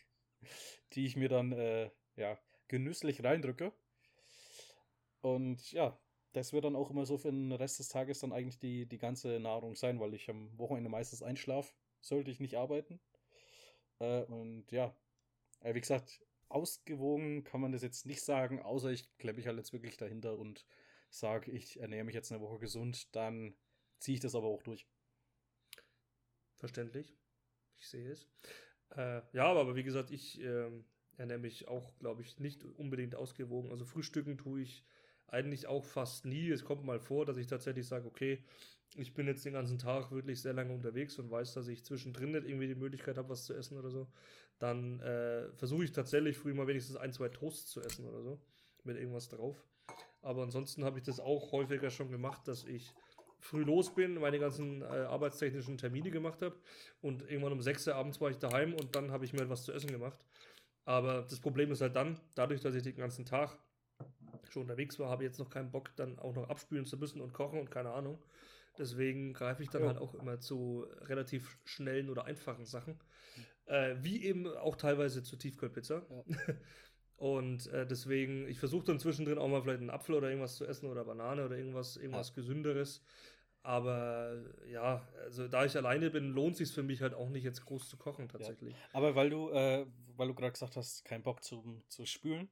die ich mir dann äh, ja, genüsslich reindrücke. Und ja, das wird dann auch immer so für den Rest des Tages dann eigentlich die, die ganze Nahrung sein, weil ich am Wochenende meistens einschlafe, sollte ich nicht arbeiten. Äh, und ja, äh, wie gesagt, ausgewogen kann man das jetzt nicht sagen, außer ich klemme mich halt jetzt wirklich dahinter und sage, ich ernähre mich jetzt eine Woche gesund, dann ziehe ich das aber auch durch. Verständlich. Ich sehe es. Äh, ja, aber, wie gesagt, ich ähm, ernähre mich auch, glaube ich, nicht unbedingt ausgewogen. Also frühstücken tue ich eigentlich auch fast nie. Es kommt mal vor, dass ich tatsächlich sage, okay, ich bin jetzt den ganzen Tag wirklich sehr lange unterwegs und weiß, dass ich zwischendrin nicht irgendwie die Möglichkeit habe, was zu essen oder so. Dann äh, versuche ich tatsächlich früh mal wenigstens ein, zwei Toasts zu essen oder so. Mit irgendwas drauf. Aber ansonsten habe ich das auch häufiger schon gemacht, dass ich früh los bin, meine ganzen äh, arbeitstechnischen Termine gemacht habe und irgendwann um 6 Uhr abends war ich daheim und dann habe ich mir etwas zu essen gemacht. Aber das Problem ist halt dann, dadurch, dass ich den ganzen Tag schon unterwegs war, habe ich jetzt noch keinen Bock, dann auch noch abspülen zu müssen und kochen und keine Ahnung. Deswegen greife ich dann Ja. halt auch immer zu relativ schnellen oder einfachen Sachen. Äh, wie eben auch teilweise zu Tiefkühlpizza. Und äh, deswegen, ich versuche dann zwischendrin auch mal vielleicht einen Apfel oder irgendwas zu essen oder Banane oder irgendwas, irgendwas Gesünderes. Aber ja, also da ich alleine bin, lohnt sich für mich halt auch nicht jetzt groß zu kochen tatsächlich. Aber weil du, äh, weil du gerade gesagt hast, keinen Bock zu, zu spülen.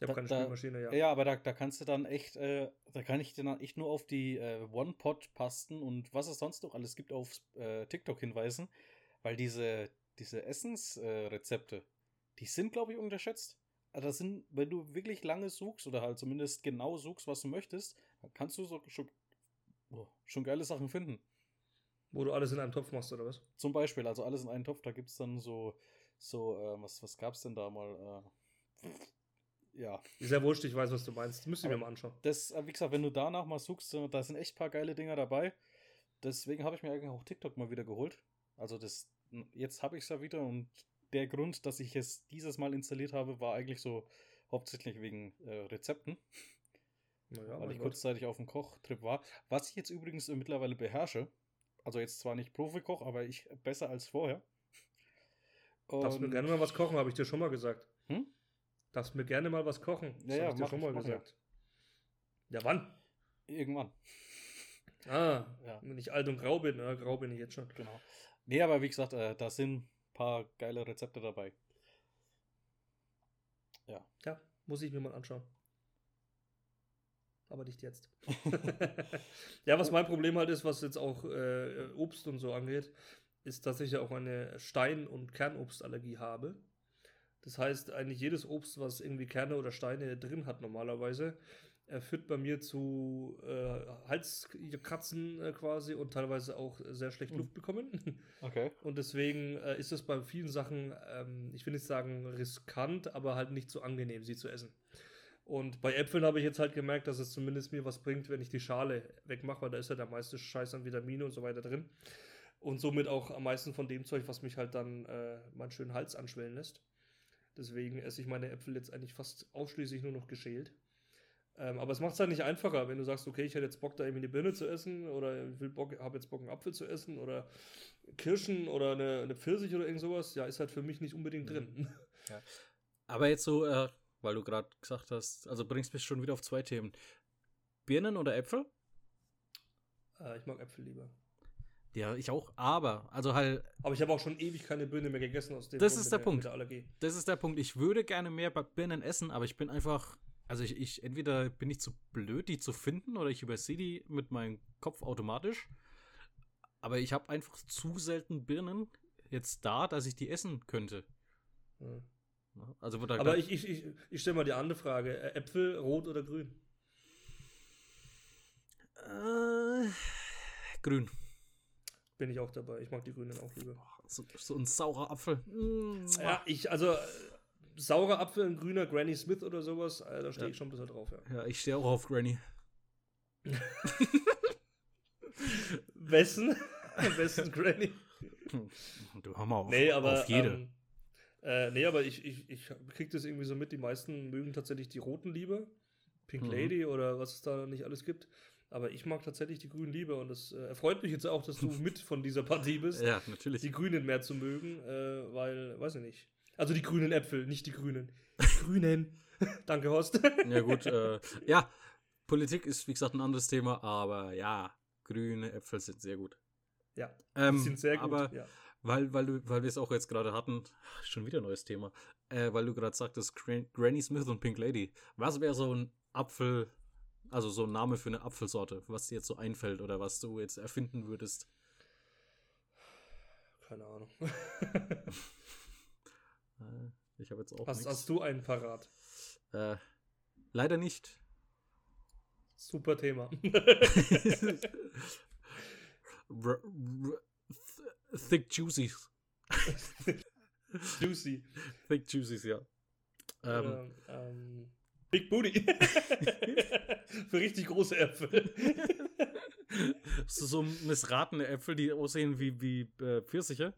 Ich habe keine da- Spülmaschine, ja. Ja, aber da, da kannst du dann echt, äh, da kann ich dir dann echt nur auf die äh, One-Pot-Pasten und was es sonst noch alles gibt auf äh, TikTok hinweisen, weil diese, diese Essensrezepte, Rezepte, die sind, glaube ich, unterschätzt. Also das sind, wenn du wirklich lange suchst oder halt zumindest genau suchst, was du möchtest, dann kannst du so schon, oh, schon geile Sachen finden. Wo du alles in einem Topf machst, oder was? Zum Beispiel, also alles in einen Topf, da gibt es dann so, so, äh, was, was gab es denn da mal? Äh, ja, Ist ja wurscht, ich weiß, was du meinst. Müsste ich mir mal anschauen. das, äh, wie gesagt, wenn du danach mal suchst, äh, da sind echt ein paar geile Dinger dabei. Deswegen habe ich mir eigentlich auch TikTok mal wieder geholt. Also das, jetzt habe ich es ja wieder und der Grund, dass ich es dieses Mal installiert habe, war eigentlich so hauptsächlich wegen äh, Rezepten, Naja, weil ich Gott. kurzzeitig auf dem Kochtrip war. Was ich jetzt übrigens äh, mittlerweile beherrsche, also jetzt zwar nicht Profikoch, aber ich besser als vorher. Darfst mir Und- gerne mal was kochen, habe ich dir schon mal gesagt. Hm? Darfst mir gerne mal was kochen. Das Ja, ja, habe ich dir schon mal gesagt. Ja, wann? Irgendwann. Ah, Ja. wenn ich alt und grau bin. Ja, grau bin ich jetzt schon. Genau. Nee, aber wie gesagt, äh, da sind paar geile Rezepte dabei. Ja. Ja, muss ich mir mal anschauen. Aber nicht jetzt. ja, was mein Problem halt ist, was jetzt auch äh, Obst und so angeht, ist, dass ich ja auch eine Stein- und Kernobstallergie habe. Das heißt, eigentlich jedes Obst, was irgendwie Kerne oder Steine drin hat normalerweise, äh, führt bei mir zu äh, Halskratzen äh, quasi und teilweise auch sehr schlecht Mhm. Luft bekommen. Okay. Und deswegen äh, ist es bei vielen Sachen, ähm, ich will nicht sagen riskant, aber halt nicht so angenehm, sie zu essen. Und bei Äpfeln habe ich jetzt halt gemerkt, dass es zumindest mir was bringt, wenn ich die Schale wegmache, weil da ist ja der meiste Scheiß an Vitamine und so weiter drin. Und somit auch am meisten von dem Zeug, was mich halt dann äh, meinen schönen Hals anschwellen lässt. Deswegen esse ich meine Äpfel jetzt eigentlich fast ausschließlich nur noch geschält. Ähm, aber es macht es halt nicht einfacher, wenn du sagst, okay, ich hätte jetzt Bock, da irgendwie eine Birne zu essen oder ich will Bock, habe jetzt Bock, einen Apfel zu essen oder Kirschen oder eine, eine Pfirsich oder irgend sowas. Ja, ist halt für mich nicht unbedingt drin. Aber jetzt so, äh, weil du gerade gesagt hast, also bringst mich schon wieder auf zwei Themen. Birnen oder Äpfel? Äh, ich mag Äpfel lieber. Ja, ich auch, aber, also halt, Aber ich habe auch schon ewig keine Birne mehr gegessen aus dem Das Grund ist mit der Punkt. Mit der Allergie. das ist der Punkt. Ich würde gerne mehr Birnen essen, aber ich bin einfach, also ich, ich entweder bin ich zu blöd, die zu finden, oder ich übersehe die mit meinem Kopf automatisch. Aber ich habe einfach zu selten Birnen jetzt da, dass ich die essen könnte. Ja. Also da, Aber ich, ich, ich, ich stelle mal die andere Frage. Äpfel, rot oder grün? äh, grün. Bin ich auch dabei. Ich mag die Grünen auch lieber. So, so ein saurer Apfel. Mm. Ja, ich, also saurer Apfel, ein grüner Granny Smith oder sowas, äh, da stehe Ja. ich schon ein bisschen drauf, ja. Ja, ich stehe auch auf Granny. Wessen? Wessen Granny? Du hör mal auf, Nee, aber. auf jede. Ähm, äh, nee, aber ich, ich, ich krieg das irgendwie so mit. Die meisten mögen tatsächlich die roten lieber. Pink Mhm. Lady oder was es da nicht alles gibt. Aber ich mag tatsächlich die Grünen lieber und es äh, erfreut mich jetzt auch, dass du mit von dieser Partie bist, ja, natürlich. die Grünen mehr zu mögen, äh, weil, weiß ich nicht. Also die grünen Äpfel, nicht die Grünen. Die Grünen. Danke, Horst. Ja, gut. Äh, ja, Politik ist, wie gesagt, ein anderes Thema, aber ja, grüne Äpfel sind sehr gut. ja, Ähm, die sind sehr gut. Aber ja. weil, weil, du, weil wir es auch jetzt gerade hatten, schon wieder ein neues Thema, äh, weil du gerade sagtest, Gran Granny Smith und Pink Lady. Was wäre so ein Apfel, also so ein Name für eine Apfelsorte, was dir jetzt so einfällt oder was du jetzt erfinden würdest? Keine Ahnung. Äh, ich habe jetzt auch Hast, hast du einen parat? Äh, leider nicht. Super Thema. R r th thick Juicies. Juicy. Thick Juicies, ja. Ähm, Oder, ähm, Big Booty. Für richtig große Äpfel. so, so missratene Äpfel, die aussehen wie, wie äh, Pfirsiche,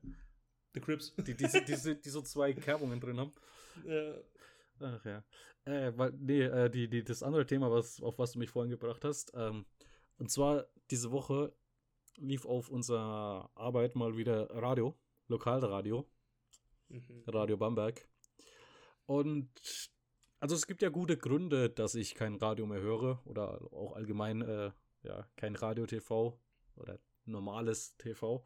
The Crips. die, die, die, die so zwei Kerbungen drin haben. Äh, Ach ja. Äh, weil, nee, äh, die, die, das andere Thema, was, auf was du mich vorhin gebracht hast, ähm, und zwar diese Woche lief auf unserer Arbeit mal wieder Radio, Lokalradio, mhm. Radio Bamberg. Und also es gibt ja gute Gründe, dass ich kein Radio mehr höre oder auch allgemein äh, ja, kein Radio-TV oder normales TV.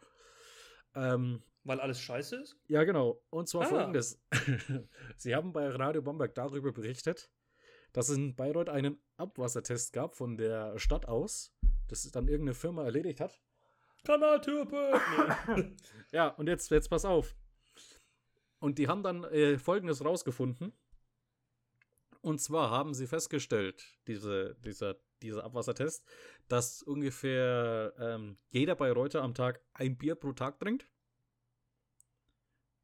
Ähm, Weil alles scheiße ist? ja, genau. Und zwar Ah. folgendes. Sie haben bei Radio Bamberg darüber berichtet, dass es in Bayreuth einen Abwassertest gab von der Stadt aus, das dann irgendeine Firma erledigt hat. Kanaltürpe! Ja, und jetzt, jetzt pass auf. Und die haben dann äh, Folgendes rausgefunden. Und zwar haben sie festgestellt, diese, dieser, dieser Abwassertest, dass ungefähr ähm, jeder Bayreuther am Tag ein Bier pro Tag trinkt,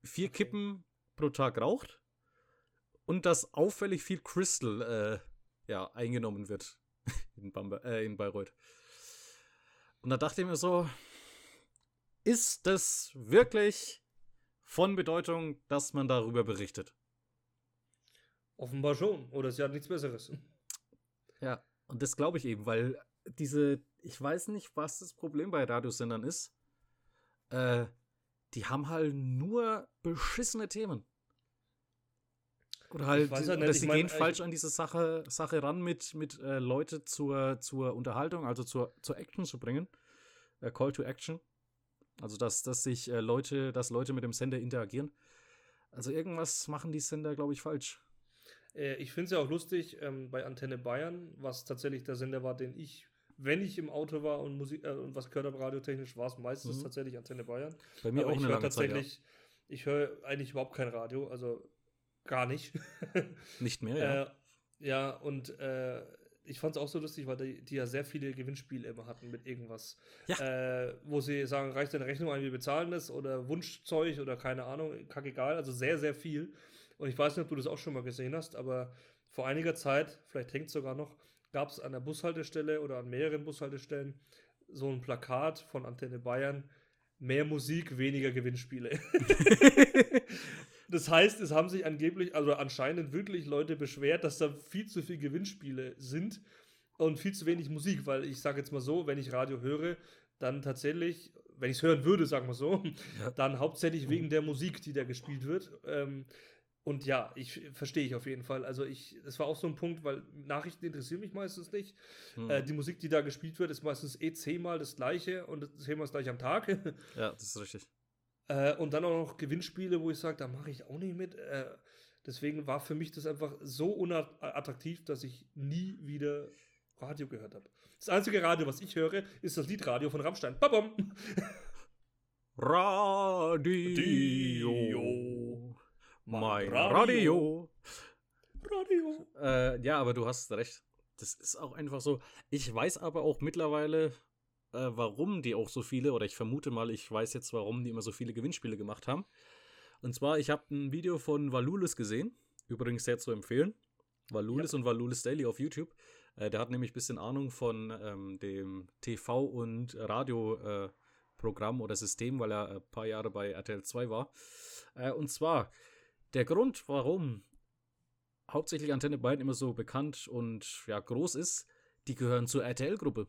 vier Okay. Kippen pro Tag raucht und dass auffällig viel Crystal äh, ja, eingenommen wird in, Bamber äh, in Bayreuth. Und da dachte ich mir so, ist das wirklich von Bedeutung, dass man darüber berichtet? Offenbar schon. Oder sie hat nichts Besseres. Ja, und das glaube ich eben, weil diese, ich weiß nicht, was das Problem bei Radiosendern ist. Äh, die haben halt nur beschissene Themen. Oder halt, halt oder sie ich mein, gehen äh, falsch an diese Sache, Sache ran, mit, mit äh, Leute zur, zur Unterhaltung, also zur, zur Action zu bringen. Äh, Call to Action. Also, dass, dass sich äh, Leute, dass Leute mit dem Sender interagieren. Also irgendwas machen die Sender, glaube ich, falsch. Äh, ich finde es ja auch lustig, ähm, bei Antenne Bayern, was tatsächlich der Sender war, den ich, wenn ich im Auto war und Musik äh, und was gehört habe, radiotechnisch, war es meistens Mhm. tatsächlich Antenne Bayern. Bei mir Aber auch ich eine höre lange Zeit. Ja. tatsächlich, ich höre eigentlich überhaupt kein Radio, also gar nicht. Nicht mehr, ja. Äh, ja, und äh, ich fand es auch so lustig, weil die, die ja sehr viele Gewinnspiele immer hatten mit irgendwas. Ja. Äh, wo sie sagen, reicht deine Rechnung ein, wir bezahlen das oder Wunschzeug oder keine Ahnung, kackegal, also sehr, sehr viel. Und ich weiß nicht, ob du das auch schon mal gesehen hast, aber vor einiger Zeit, vielleicht hängt es sogar noch, gab es an der Bushaltestelle oder an mehreren Bushaltestellen so ein Plakat von Antenne Bayern, mehr Musik, weniger Gewinnspiele. Das heißt, es haben sich angeblich, also anscheinend wirklich Leute beschwert, dass da viel zu viele Gewinnspiele sind und viel zu wenig Musik, weil ich sage jetzt mal so, wenn ich Radio höre, dann tatsächlich, wenn ich es hören würde, sagen wir so, Ja. dann hauptsächlich wegen der Musik, die da gespielt wird. Ähm, Und ja, ich verstehe ich auf jeden Fall. Also ich, es war auch so ein Punkt, weil Nachrichten interessieren mich meistens nicht. Hm. Äh, die Musik, die da gespielt wird, ist meistens eh zehnmal das gleiche und zehnmal das gleiche am Tag. ja, das ist richtig. Äh, und dann auch noch Gewinnspiele, wo ich sage, da mache ich auch nicht mit. Äh, deswegen war für mich das einfach so unattraktiv, dass ich nie wieder Radio gehört habe. Das einzige Radio, was ich höre, ist das Liedradio von Rammstein. Babam! Radio. Mein Radio. Radio. Äh, ja, aber du hast recht. Das ist auch einfach so. Ich weiß aber auch mittlerweile, äh, warum die auch so viele, oder ich vermute mal, ich weiß jetzt, warum die immer so viele Gewinnspiele gemacht haben. Und zwar, ich habe ein Video von Valulis gesehen. Übrigens sehr zu empfehlen. Valulis ja. und Valulis Daily auf YouTube. Äh, der hat nämlich ein bisschen Ahnung von ähm, dem TV- und Radio-Programm äh, oder System, weil er ein paar Jahre bei RTL 2 war. Äh, und zwar der Grund, warum hauptsächlich Antenne Bayern immer so bekannt und ja groß ist, die gehören zur RTL-Gruppe.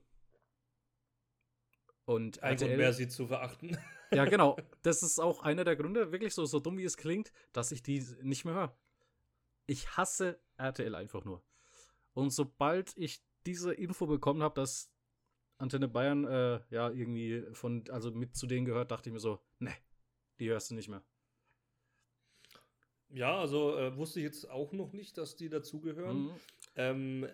Und Ein RTL, mehr sie zu verachten. Ja, genau. Das ist auch einer der Gründe, wirklich so, so dumm wie es klingt, dass ich die nicht mehr höre. Ich hasse RTL einfach nur. Und sobald ich diese Info bekommen habe, dass Antenne Bayern äh, ja irgendwie von, also mit zu denen gehört, dachte ich mir so, ne, die hörst du nicht mehr. Ja, also äh, wusste ich jetzt auch noch nicht, dass die dazugehören. Mhm. Ähm,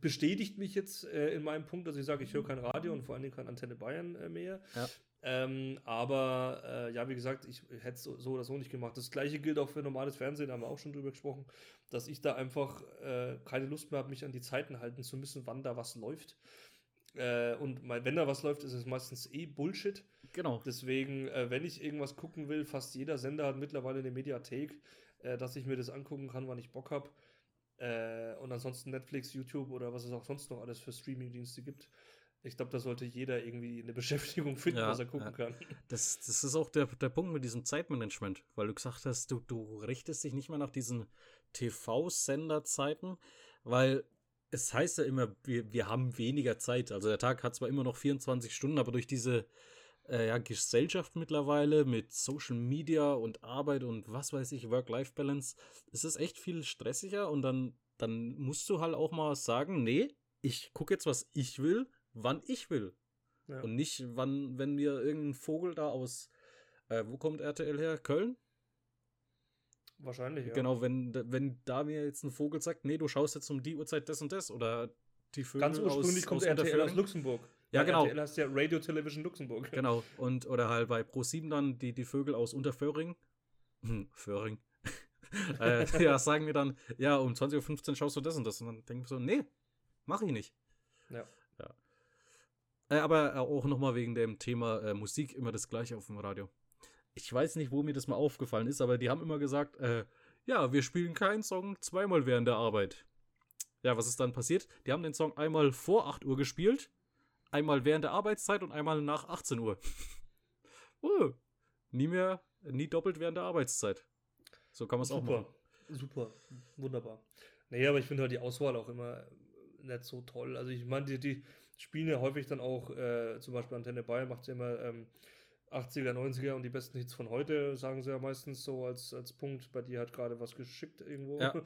bestätigt mich jetzt äh, in meinem Punkt, dass ich sage, ich höre kein Radio und vor allen Dingen kein Antenne Bayern äh, mehr. Ja. Ähm, aber äh, ja, wie gesagt, ich hätte es so, so, oder so nicht gemacht. Das gleiche gilt auch für normales Fernsehen, da haben wir auch schon drüber gesprochen, dass ich da einfach äh, keine Lust mehr habe, mich an die Zeiten halten zu müssen, wann da was läuft. Äh, und mein, wenn da was läuft, ist es meistens eh Bullshit. Genau. Deswegen, äh, wenn ich irgendwas gucken will, fast jeder Sender hat mittlerweile eine Mediathek, äh, dass ich mir das angucken kann, wann ich Bock habe. Äh, und ansonsten Netflix, YouTube oder was es auch sonst noch alles für Streaming-Dienste gibt. Ich glaube, da sollte jeder irgendwie eine Beschäftigung finden, ja, was er gucken ja. kann. Das, das ist auch der, der Punkt mit diesem Zeitmanagement, weil du gesagt hast, du, du richtest dich nicht mehr nach diesen TV-Sender-Zeiten, weil es heißt ja immer, wir, wir haben weniger Zeit. Also der Tag hat zwar immer noch 24 Stunden, aber durch diese äh, ja, Gesellschaft mittlerweile mit Social Media und Arbeit und was weiß ich, Work-Life-Balance, ist es echt viel stressiger und dann, dann musst du halt auch mal sagen, nee, ich gucke jetzt, was ich will, wann ich will. Ja. Und nicht, wann, wenn mir irgendein Vogel da aus, äh, wo kommt RTL her? Köln? Wahrscheinlich, ja. Genau, wenn, wenn da mir jetzt ein Vogel sagt, nee, du schaust jetzt um die Uhrzeit das und das oder die Vögel Ganz ursprünglich aus, kommt aus RTL aus Luxemburg. Ja, genau. RTL heißt ja Radio Television Luxemburg. Genau, und oder halt bei Pro7 dann die, die Vögel aus Unterföhring. Hm, Föhring. äh, ja, sagen mir dann, ja, um 20.15 Uhr schaust du das und das. Und dann denke ich so, nee, mach ich nicht. Ja. ja. Äh, aber auch nochmal wegen dem Thema äh, Musik immer das gleiche auf dem Radio ich weiß nicht, wo mir das mal aufgefallen ist, aber die haben immer gesagt, äh, ja, wir spielen keinen Song zweimal während der Arbeit. Ja, was ist dann passiert? Die haben den Song einmal vor 8 Uhr gespielt, einmal während der Arbeitszeit und einmal nach 18 Uhr. uh, nie mehr, nie doppelt während der Arbeitszeit. So kann man es auch machen. Super, wunderbar. Nee, aber ich finde halt die Auswahl auch immer nicht so toll. Also ich meine, die, die spielen ja häufig dann auch, äh, zum Beispiel Antenne Bayern macht ja immer ähm, 80er, 90er und die besten Hits von heute, sagen sie ja meistens so als, als Punkt. Bei dir hat gerade was geschickt irgendwo. Ja.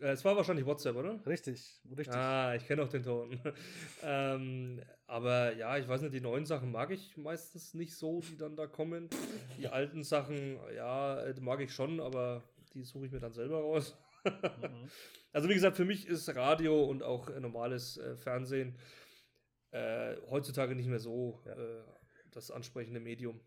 Äh, es war wahrscheinlich WhatsApp, oder? Richtig, richtig. Ah, ich kenne auch den Ton. ähm, aber ja, ich weiß nicht, die neuen Sachen mag ich meistens nicht so, die dann da kommen. Die alten Sachen, ja, äh, mag ich schon, aber die suche ich mir dann selber raus. mhm. Also wie gesagt, für mich ist Radio und auch normales äh, Fernsehen äh, heutzutage nicht mehr so ja. äh, das ansprechende Medium.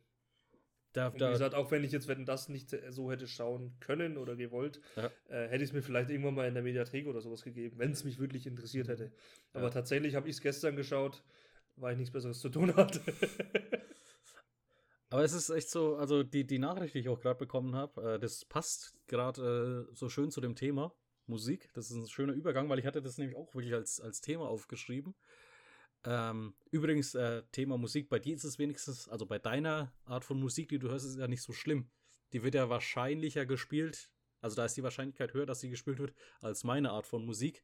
Da, und wie gesagt, auch wenn ich jetzt, wenn das nicht so hätte schauen können oder gewollt, ja. äh, hätte ich es mir vielleicht irgendwann mal in der Mediathek oder sowas gegeben, wenn es mich wirklich interessiert hätte. Aber ja. tatsächlich habe ich es gestern geschaut, weil ich nichts Besseres zu tun hatte. Aber es ist echt so, also die, die Nachricht, die ich auch gerade bekommen habe, äh, das passt gerade äh, so schön zu dem Thema Musik. Das ist ein schöner Übergang, weil ich hatte das nämlich auch wirklich als, als Thema aufgeschrieben. Ähm, übrigens, äh, Thema Musik, bei dir ist es wenigstens, also bei deiner Art von Musik, die du hörst, ist ja nicht so schlimm. Die wird ja wahrscheinlicher gespielt, also da ist die Wahrscheinlichkeit höher, dass sie gespielt wird, als meine Art von Musik.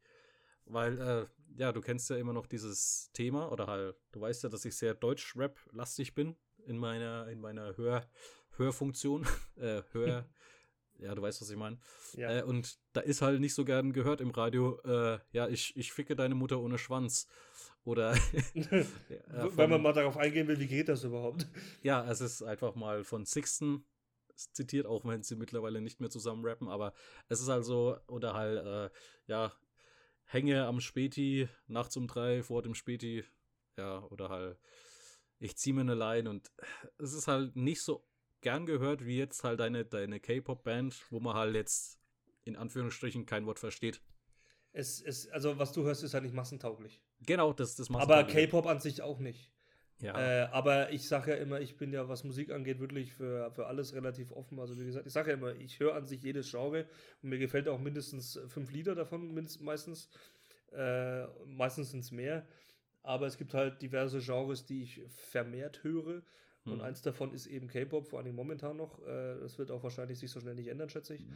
Weil, äh, ja, du kennst ja immer noch dieses Thema, oder halt, du weißt ja, dass ich sehr Deutsch-Rap-lastig bin in meiner, in meiner Hör, Hörfunktion, äh, Hör, Ja, du weißt, was ich meine. Ja. Äh, und da ist halt nicht so gern gehört im Radio, äh, ja, ich, ich ficke deine Mutter ohne Schwanz. Oder. ja, Wenn von- man mal darauf eingehen will, wie geht das überhaupt? Ja, es ist einfach mal von Sixten zitiert, auch wenn sie mittlerweile nicht mehr zusammen rappen, aber es ist also, oder halt, äh, ja, hänge am Späti, nachts um drei vor dem Späti, ja, oder halt, ich zieh mir eine Line und es ist halt nicht so gern gehört wie jetzt halt deine, deine K-Pop-Band, wo man halt jetzt in Anführungsstrichen kein Wort versteht. Es, es, also, was du hörst, ist halt nicht massentauglich. Genau, das, das macht Aber K-Pop an sich auch nicht. Ja, Äh, aber ich sage ja immer, ich bin ja, was Musik angeht, wirklich für, für alles relativ offen. Also wie gesagt, ich sage ja immer, ich höre an sich jedes Genre und mir gefällt auch mindestens fünf Lieder davon, mindest, meistens. Äh, meistens sind es mehr. Aber es gibt halt diverse Genres, die ich vermehrt höre. Und Hm. eins davon ist eben K-Pop, vor allem momentan noch. Äh, das wird auch wahrscheinlich sich so schnell nicht ändern, schätze Hm. ich.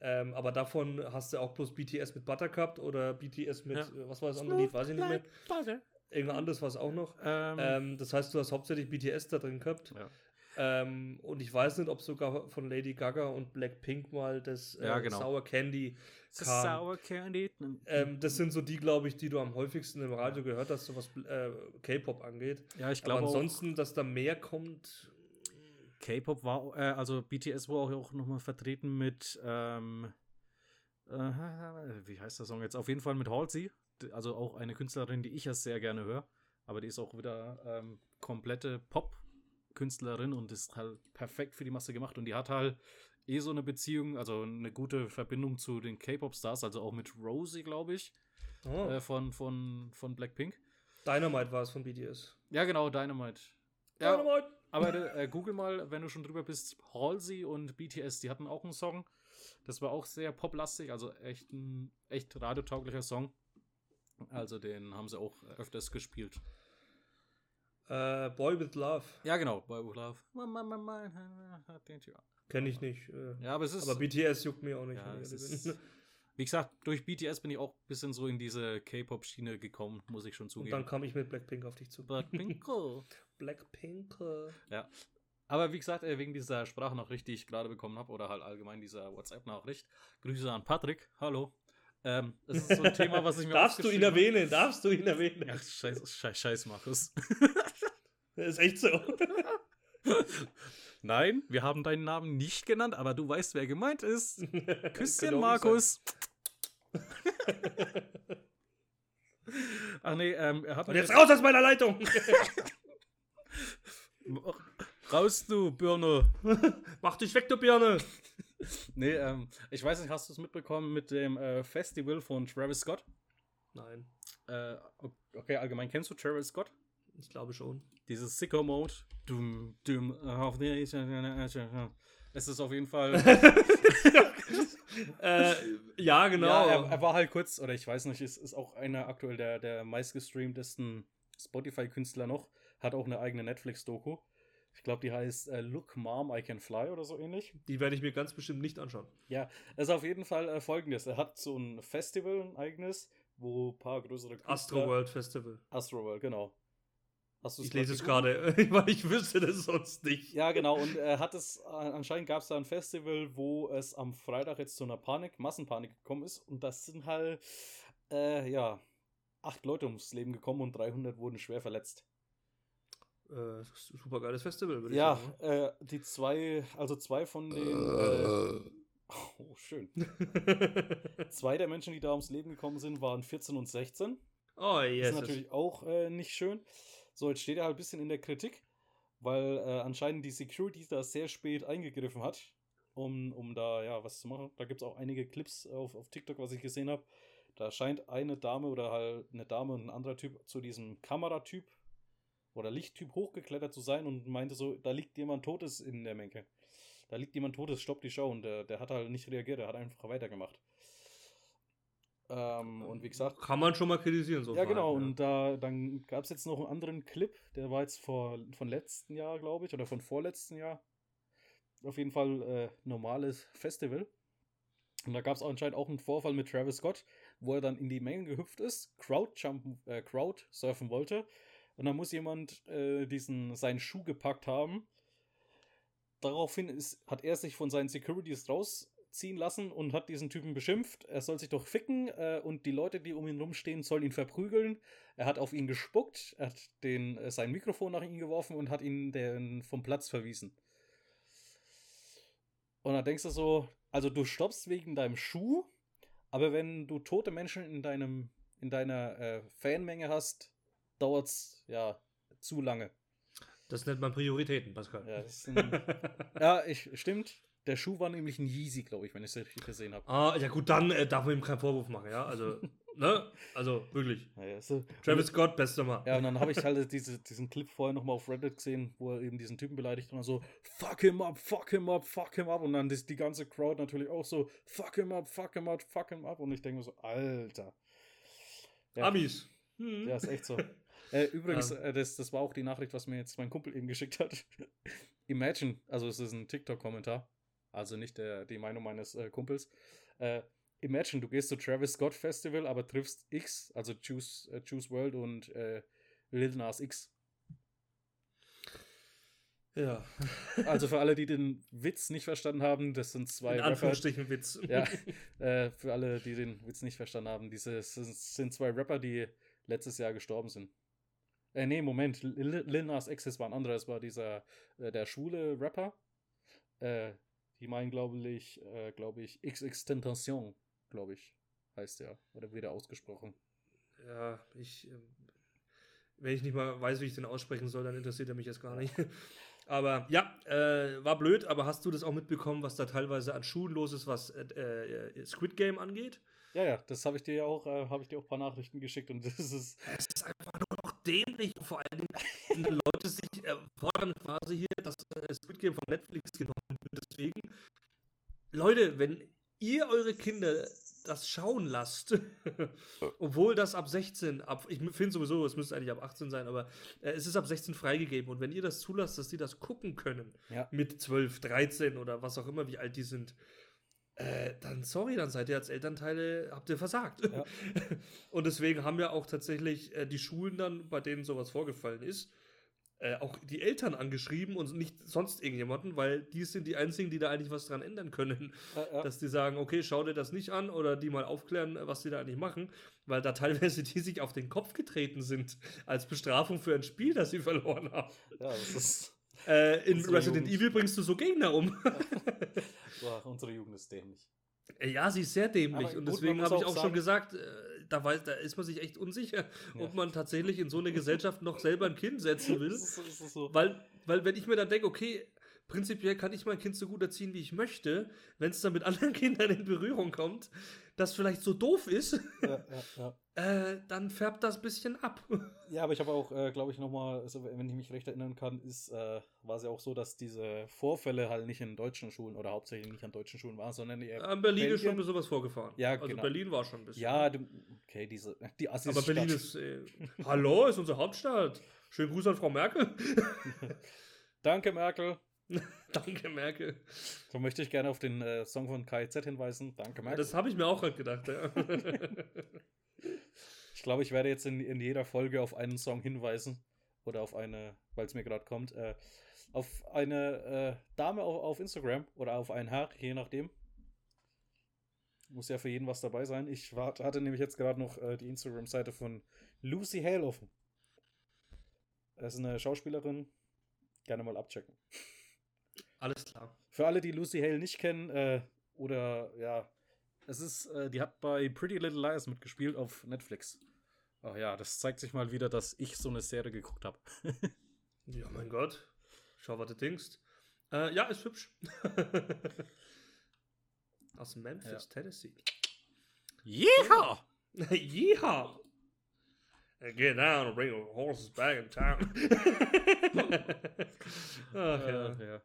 Ähm, aber davon hast du auch bloß BTS mit Buttercup oder BTS mit, Ja. äh, was war das andere Lied, weiß ich nicht mehr. Irgendein anderes war es auch noch. ähm, Ähm, das heißt, du hast hauptsächlich BTS da drin gehabt. ja. Ähm, und ich weiß nicht, ob sogar von Lady Gaga und Blackpink mal das äh, Ja, genau. Sour Candy kam. Sour Candy. Ähm, das sind so die, glaube ich, die du am häufigsten im Radio gehört hast, so was äh, K-Pop angeht. ja, ich glaube ansonsten, dass da mehr kommt, K-Pop war, äh, also BTS war auch, auch nochmal vertreten mit, ähm, äh, wie heißt der Song jetzt? Auf jeden Fall mit Halsey, also auch eine Künstlerin, die ich ja sehr gerne höre, aber die ist auch wieder ähm, komplette Pop-Künstlerin und ist halt perfekt für die Masse gemacht und die hat halt eh so eine Beziehung, also eine gute Verbindung zu den K-Pop-Stars, also auch mit Rosie, glaube ich, oh, äh, von, von, von Blackpink. Dynamite war es von BTS. Ja, genau, Dynamite. Ja, Dynamite! aber äh, google mal, wenn du schon drüber bist, Halsey und BTS, die hatten auch einen Song. Das war auch sehr poplastig, also echt ein echt radiotauglicher Song. Also den haben sie auch öfters gespielt. Äh, Boy with Love. Ja, genau, Boy With Love. Kenne ich nicht. Äh, Ja, aber es ist, aber BTS juckt mir auch nicht. ja, ist wie gesagt, durch BTS bin ich auch ein bisschen so in diese K-Pop-Schiene gekommen, muss ich schon Und dann zugeben. kam ich mit Blackpink auf dich zu. Blackpink. Blackpink. Ja. Aber wie gesagt, äh, wegen dieser Sprachnachricht, die ich gerade bekommen habe, oder halt allgemein dieser WhatsApp-Nachricht, Grüße an Patrick, hallo. Ähm, das ist so ein Thema, was ich mir Darfst du ihn erwähnen? Darfst du ihn erwähnen? Ach, scheiß, scheiß, scheiß Markus. Das ist echt so. Nein, wir haben deinen Namen nicht genannt, aber du weißt, wer gemeint ist. Küsschen, auch Markus. Ach nee, ähm, er hat Und jetzt raus aus meiner Leitung! raus, du Birne. Mach dich weg, du Birne! Nee, ähm, ich weiß nicht, hast du es mitbekommen mit dem äh, Festival von Travis Scott? Nein, Äh, okay, allgemein kennst du Travis Scott? ich glaube schon. Dieses Sicko Mode. Dum, dum, auf der Es ist auf jeden Fall. äh, ja, genau. Ja, er, er war halt kurz, oder ich weiß nicht, ist, ist auch einer aktuell der, der meistgestreamtesten Spotify-Künstler noch. Hat auch eine eigene Netflix-Doku. Ich glaube, die heißt äh, Look Mom, I Can Fly oder so ähnlich. Die werde ich mir ganz bestimmt nicht anschauen. Ja, es ist auf jeden Fall äh, folgendes. Er hat so ein Festival, ein eigenes, wo ein paar größere Künstler- Astro World Festival. Astroworld, genau. Hast Ich lese es gerade, weil ich wüsste das sonst nicht. Ja, genau. Und er hat es, äh, anscheinend gab es da ein Festival, wo es am Freitag jetzt zu einer Panik, Massenpanik gekommen ist. Und das sind halt, äh, ja, acht Leute ums Leben gekommen und 300 wurden schwer verletzt. Äh, super geiles Festival, würde Ja, ich sagen. äh, die zwei, also zwei von den, äh, oh, schön. ne? Zwei der Menschen, die da ums Leben gekommen sind, waren 14 und 16. oh, Das yes. ist natürlich auch äh, nicht schön. So, jetzt steht er halt ein bisschen in der Kritik, weil äh, anscheinend die Security da sehr spät eingegriffen hat, um, um da ja was zu machen. Da gibt es auch einige Clips auf, auf TikTok, was ich gesehen habe. Da scheint eine Dame oder halt eine Dame und ein anderer Typ zu diesem Kameratyp oder Lichttyp hochgeklettert zu sein und meinte so, da liegt jemand Totes in der Menge. Da liegt jemand Totes, stoppt die Show und der, der hat halt nicht reagiert, der hat einfach weitergemacht. Ähm, und wie gesagt, Kann man schon mal kritisieren, so ja, genau. Verhalten, Und da, dann gab es jetzt noch einen anderen Clip, der war jetzt vor, von letzten Jahr, glaube ich, oder von vorletzten Jahr. Auf jeden Fall äh, normales Festival. Und da gab es anscheinend auch einen Vorfall mit Travis Scott, wo er dann in die Menge gehüpft ist, Crowdjumpen, äh, Crowd surfen wollte. Und dann muss jemand äh, diesen, seinen Schuh gepackt haben. Daraufhin ist, hat er sich von seinen Securities raus ziehen lassen und hat diesen Typen beschimpft. Er soll sich doch ficken äh, und die Leute, die um ihn rumstehen, sollen ihn verprügeln. Er hat auf ihn gespuckt, er hat den, äh, sein Mikrofon nach ihn geworfen und hat ihn den, vom Platz verwiesen. Und dann denkst du so, also du stoppst wegen deinem Schuh, aber wenn du tote Menschen in deinem in deiner äh, Fanmenge hast, dauert's ja zu lange. Das nennt man Prioritäten, Pascal. Ja, sind, ja ich, stimmt. Der Schuh war nämlich ein Yeezy, glaube ich, wenn ich es richtig gesehen habe. Ah, ja gut, dann äh, darf man ihm keinen Vorwurf machen, ja. Also, ne? Also, wirklich. Ja, so, Travis Scott, bester Mann. Ja, und dann habe ich halt diese, diesen Clip vorher nochmal auf Reddit gesehen, wo er eben diesen Typen beleidigt und dann so, fuck him up, fuck him up, fuck him up. Und dann die, die ganze Crowd natürlich auch so, fuck him up, fuck him up, fuck him up. Und ich denke mir so, Alter. Ja. Amis. Hm. Ja, ist echt so. Äh, übrigens, äh, das, das war auch die Nachricht, was mir jetzt mein Kumpel eben geschickt hat. Imagine, also es ist ein TikTok-Kommentar, also nicht der, die Meinung meines äh, Kumpels. Äh, imagine, du gehst zu Travis Scott Festival, aber triffst X, also Choose, äh, Choose World und äh, Lil Nas X. Ja. Also für alle, die den Witz nicht verstanden haben, das sind zwei In Rapper. Anführungsstrichen Witz. Ja, äh, für alle, die den Witz nicht verstanden haben, diese es sind- sind zwei Rapper, die letztes Jahr gestorben sind. Äh, nee, Moment, Lil Nas X, war ein anderer, es war dieser, äh, der schwule Rapper. Äh, die meinen, glaube ich, äh, glaube ich, XX Tentation, glaube ich, heißt der, oder wieder ausgesprochen. Ja, ich. ähm, Wenn ich nicht mal weiß, wie ich den aussprechen soll, dann interessiert er mich jetzt gar nicht. Aber ja, äh, war blöd, aber hast du das auch mitbekommen, was da teilweise an Schulen los ist, was äh, äh, Squid Game angeht? Ja, ja, das habe ich dir ja auch, äh, habe ich dir auch ein paar Nachrichten geschickt und das ist, Es ist einfach dämlich. Vor allen Dingen, wenn Leute sich äh, fordern quasi hier, dass äh, Squid Game von Netflix genommen wird. Deswegen, Leute, wenn ihr eure Kinder das schauen lasst, obwohl das ab 16, ab, ich finde sowieso, es müsste eigentlich ab 18 sein, aber äh, es ist ab 16 freigegeben und wenn ihr das zulasst, dass die das gucken können, ja, mit 12, 13 oder was auch immer, wie alt die sind, äh, dann sorry, dann seid ihr als Elternteile, habt ihr versagt. Ja. Und deswegen haben ja auch tatsächlich äh, die Schulen dann, bei denen sowas vorgefallen ist, äh, auch die Eltern angeschrieben und nicht sonst irgendjemanden, weil die sind die einzigen, die da eigentlich was dran ändern können. äh, ja. Dass die sagen, okay, schau dir das nicht an oder die mal aufklären, was die da eigentlich machen, weil da teilweise die sich auf den Kopf getreten sind als Bestrafung für ein Spiel, das sie verloren haben. ja, das ist, Äh, in Unsere Resident Jugend. Evil bringst du so Gegner um. boah, unsere Jugend ist dämlich. Äh, Ja, sie ist sehr dämlich Aber und gut, deswegen habe ich auch auch schon sagen- gesagt, äh, da, weiß, da ist man sich echt unsicher, Ja. ob man tatsächlich in so eine Gesellschaft noch selber ein Kind setzen will. Das ist, das ist so. Weil, weil wenn ich mir dann denke, okay, prinzipiell kann ich mein Kind so gut erziehen, wie ich möchte, wenn es dann mit anderen Kindern in Berührung kommt, das vielleicht so doof ist, Ja, ja, ja. äh, dann färbt das ein bisschen ab. Ja, aber ich habe auch, äh, glaube ich, nochmal, also wenn ich mich recht erinnern kann, ist, äh, war es ja auch so, dass diese Vorfälle halt nicht in deutschen Schulen oder hauptsächlich nicht an deutschen Schulen waren, sondern eher. An Berlin ist schon ein Belgien. bisschen was vorgefahren. Ja, also genau. Berlin war schon ein bisschen. Ja, du, okay, diese, die Assis aber Berlin ist. Äh, hallo, ist unsere Hauptstadt. Schönen Gruß an Frau Merkel. Danke, Merkel. Danke, Merkel. So möchte ich gerne auf den äh, Song von KIZ hinweisen. Danke, Merkel. Das habe ich mir auch halt gedacht. Ja. ich glaube, ich werde jetzt in, in jeder Folge auf einen Song hinweisen. Oder auf eine, weil es mir gerade kommt, äh, auf eine äh, Dame auf, auf Instagram oder auf einen Herr, je nachdem. Muss ja für jeden was dabei sein. Ich war, hatte nämlich jetzt gerade noch äh, die Instagram-Seite von Lucy Hale offen. Das ist eine Schauspielerin. Gerne mal abchecken. Alles klar. Für alle, die Lucy Hale nicht kennen, äh, oder ja, es ist, äh, die hat bei Pretty Little Liars mitgespielt auf Netflix. Ach ja, das zeigt sich mal wieder, dass ich so eine Serie geguckt habe. Ja, mein Gott. Schau, was du denkst. Äh, ja, ist hübsch. Aus Memphis, Tennessee. Yeehaw! Yeehaw! Get down and bring your horses back in town. Ach, ja. Äh, ja.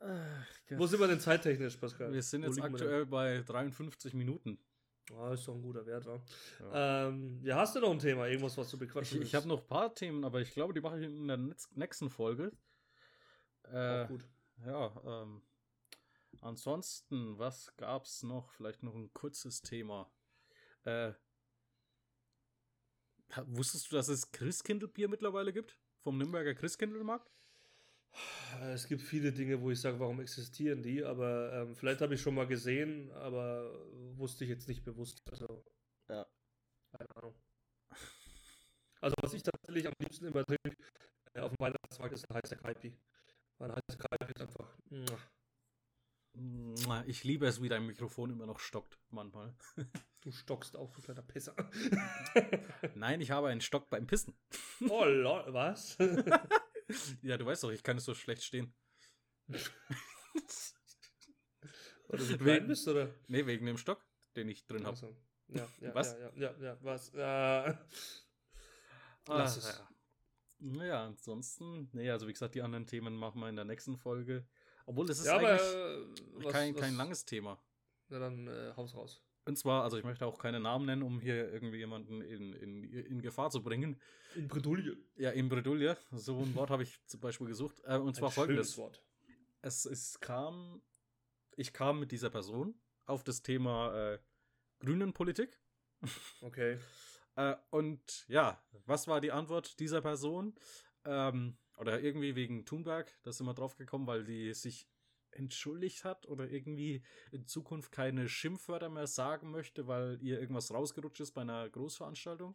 Ach, Wo sind wir denn zeittechnisch, Pascal? wir sind jetzt aktuell bei 53 Minuten. Ah, ist doch ein guter Wert, wa? Ja. Ähm, ja, hast du noch ein Thema? Irgendwas, was du Ich, bequatschen ich habe noch ein paar Themen, aber ich glaube, die mache ich in der nächsten Folge. Äh, Auch gut. Ja, ähm, ansonsten, was gab's noch? Vielleicht noch ein kurzes Thema. Äh, wusstest du, dass es Christkindlbier mittlerweile gibt? Vom Nürnberger Christkindlmarkt? Es gibt viele Dinge, wo ich sage, warum existieren die, aber ähm, vielleicht habe ich schon mal gesehen, aber wusste ich jetzt nicht bewusst. Also, Ja. keine Ahnung. Also, was ich tatsächlich am liebsten immer trinke äh, auf dem Weihnachtsmarkt ist ein heißer Kaipi. Weil ein heißer Kaipi ist einfach. Mua, Ich liebe es, wie dein Mikrofon immer noch stockt, manchmal. Du stockst auch, du kleiner Pisser. Nein, ich habe einen Stock beim Pissen. oh, lol, was? Ja, du weißt doch, ich kann es so schlecht stehen. Du so Wegen- bist, oder? Nee, wegen dem Stock, den ich drin habe. Achso. Ja, ja, Was? Ja, ja, ja, was? Äh, Lass es. Ja. Naja, ansonsten, nee, also wie gesagt, die anderen Themen machen wir in der nächsten Folge. Obwohl, es ist ja, aber eigentlich äh, was, kein, was, kein langes Thema. Na dann äh, Haus raus. Und zwar, also ich möchte auch keine Namen nennen, um hier irgendwie jemanden in, in, in Gefahr zu bringen. In Bredouille. Ja, in Bredouille, so ein Wort habe ich zum Beispiel gesucht. Äh, und zwar Ein folgendes. schönes Wort. Es, es kam, ich kam mit dieser Person auf das Thema äh, Grünenpolitik. Okay. Äh, und ja, was war die Antwort dieser Person? Ähm, oder irgendwie wegen Thunberg, da sind wir drauf gekommen, weil die sich entschuldigt hat oder irgendwie in Zukunft keine Schimpfwörter mehr sagen möchte, weil ihr irgendwas rausgerutscht ist bei einer Großveranstaltung.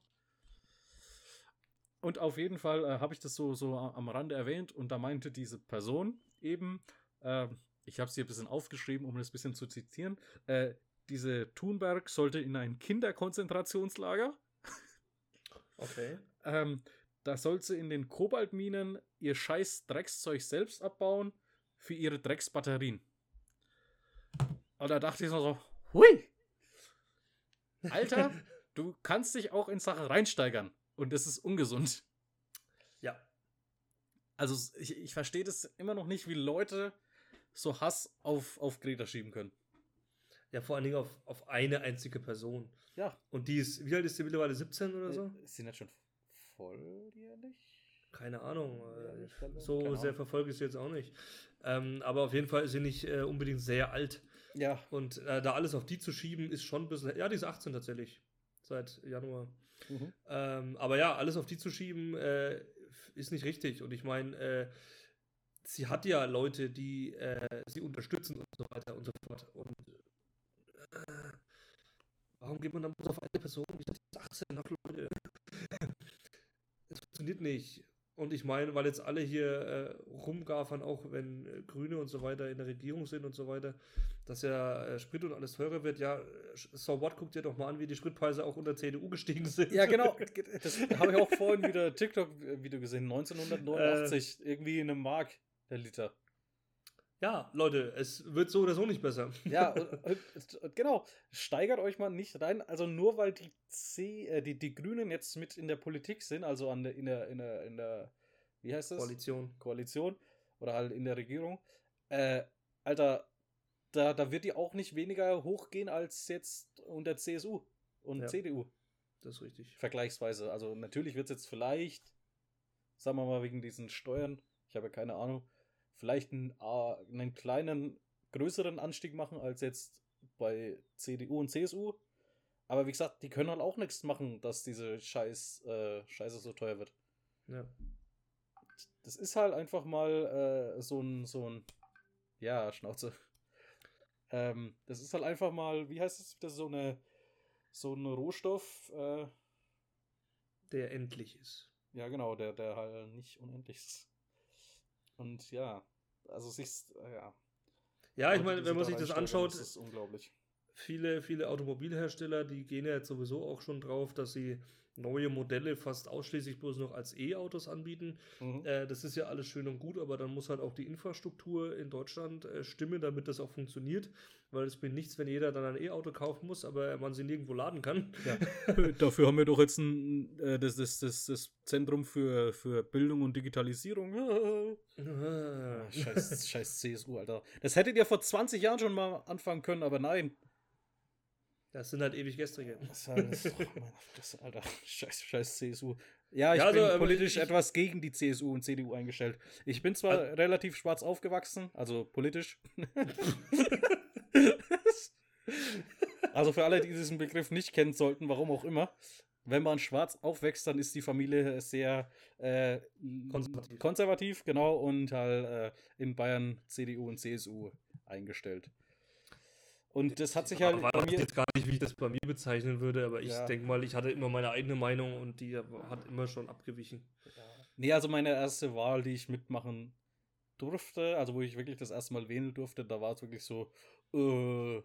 Und auf jeden Fall äh, habe ich das so, so am Rande erwähnt und da meinte diese Person eben, äh, ich habe sie ein bisschen aufgeschrieben, um das ein bisschen zu zitieren, äh, diese Thunberg sollte in ein Kinderkonzentrationslager. Okay. Ähm, da soll sie in den Kobaltminen ihr scheiß Dreckszeug selbst abbauen für ihre Drecksbatterien. Und da dachte ich so, hui! Alter, du kannst dich auch in Sachen reinsteigern. Und das ist ungesund. Ja. Also ich, ich verstehe das immer noch nicht, wie Leute so Hass auf, auf Greta schieben können. Ja, vor allen Dingen auf, auf eine einzige Person. Ja. Und die ist, wie alt ist die mittlerweile? 17 oder so? Ist sie nicht schon volljährlich? Keine Ahnung. Ja, äh, so sehr verfolge ich sie jetzt auch nicht. Ähm, aber auf jeden Fall ist sie nicht äh, unbedingt sehr alt. Ja. Und äh, da alles auf die zu schieben, ist schon ein bisschen. Ja, die ist 18 tatsächlich. Seit Januar. Mhm. Ähm, aber ja, alles auf die zu schieben, äh, ist nicht richtig. Und ich meine, äh, sie hat ja Leute, die äh, sie unterstützen und so weiter und so fort. Und äh, warum geht man dann bloß auf eine Person? Die ist 18, ach Leute. Es funktioniert nicht. Und ich meine, weil jetzt alle hier äh, rumgafern, auch wenn äh, Grüne und so weiter in der Regierung sind und so weiter, dass ja äh, Sprit und alles teurer wird. Ja, äh, so what, guckt dir doch mal an, wie die Spritpreise auch unter CDU gestiegen sind. Ja, genau. Das habe ich auch vorhin wieder TikTok-Video gesehen. 1989. irgendwie in einem Mark der Liter. Ja, Leute, es wird so oder so nicht besser. Ja, genau. Steigert euch mal nicht rein. Also nur weil die C, äh, die, die Grünen jetzt mit in der Politik sind, also an der, in der, in der, in der, wie heißt das? Koalition. Koalition oder halt in der Regierung. Äh, Alter, da, da wird die auch nicht weniger hochgehen als jetzt unter CSU und Ja. CDU. Das ist richtig. vergleichsweise. Also natürlich wird es jetzt vielleicht, sagen wir mal wegen diesen Steuern, ich habe ja keine Ahnung, vielleicht einen, äh, einen kleinen, größeren Anstieg machen als jetzt bei CDU und CSU. Aber wie gesagt, die können halt auch nichts machen, dass diese Scheiß, äh, Scheiße so teuer wird. Ja. Das ist halt einfach mal äh, so ein, so ein, ja, Schnauze. Ähm, das ist halt einfach mal, wie heißt es, das ist so eine, so ein Rohstoff, äh, Der endlich ist. Ja, genau, der, der halt nicht unendlich ist. Und ja, also sich, äh, ja. Ja, ich meine, wenn man sich das anschaut, Das ist unglaublich. viele, viele Automobilhersteller, die gehen ja jetzt sowieso auch schon drauf, dass sie neue Modelle fast ausschließlich bloß noch als E-Autos anbieten. Mhm. Äh, das ist ja alles schön und gut, aber dann muss halt auch die Infrastruktur in Deutschland äh, stimmen, damit das auch funktioniert. Weil es bringt nichts, wenn jeder dann ein E-Auto kaufen muss, aber man sie nirgendwo laden kann. Ja. Dafür haben wir doch jetzt ein, äh, das, das, das, das Zentrum für, für Bildung und Digitalisierung. Ah, scheiß, scheiß CSU, Alter. Das hättet ihr vor 20 Jahren schon mal anfangen können, aber nein. Das sind halt ewig gestrige. Das ist oh meine Fresse, Alter. Scheiß, scheiß CSU. Ja, ich Ja, also, bin politisch ich- etwas gegen die CSU und CDU eingestellt. Ich bin zwar Also- relativ schwarz aufgewachsen, also politisch. also für alle, die diesen Begriff nicht kennen sollten, warum auch immer. wenn man schwarz aufwächst, dann ist die Familie sehr äh, Konservativ. konservativ, genau, und halt äh, in Bayern CDU und CSU eingestellt. Und das hat sich halt ich weiß mir. jetzt gar nicht, wie ich das bei mir bezeichnen würde, aber ich Ja. denke mal, ich hatte immer meine eigene Meinung und die hat immer schon abgewichen. Nee, also meine erste Wahl, die ich mitmachen durfte, also wo ich wirklich das erste Mal wählen durfte, da war es wirklich so, äh,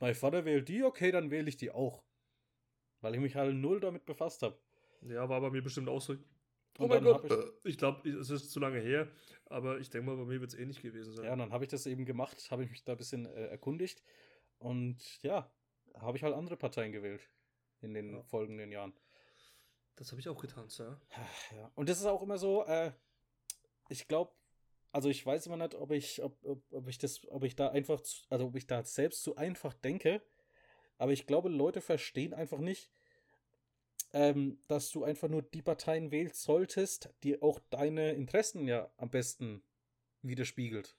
mein Vater wählt die, okay, dann wähle ich die auch. Weil ich mich halt null damit befasst habe. Ja, war bei mir bestimmt auch so. Oh mein Gott, ich, ich glaube, es ist zu lange her, aber ich denke mal, bei mir wird es ähnlich gewesen sein. Ja, und dann habe ich das eben gemacht, habe ich mich da ein bisschen äh, erkundigt und ja, habe ich halt andere Parteien gewählt in den Ja. folgenden Jahren. Das habe ich auch getan, Sir. Ja. Und das ist auch immer so, äh, ich glaube, also ich weiß immer nicht, ob ich, ob, ob, ob ich das, ob ich da einfach, zu, also ob ich da selbst zu einfach denke, aber ich glaube, Leute verstehen einfach nicht, ähm, dass du einfach nur die Parteien wählst solltest, die auch deine Interessen ja am besten widerspiegelt.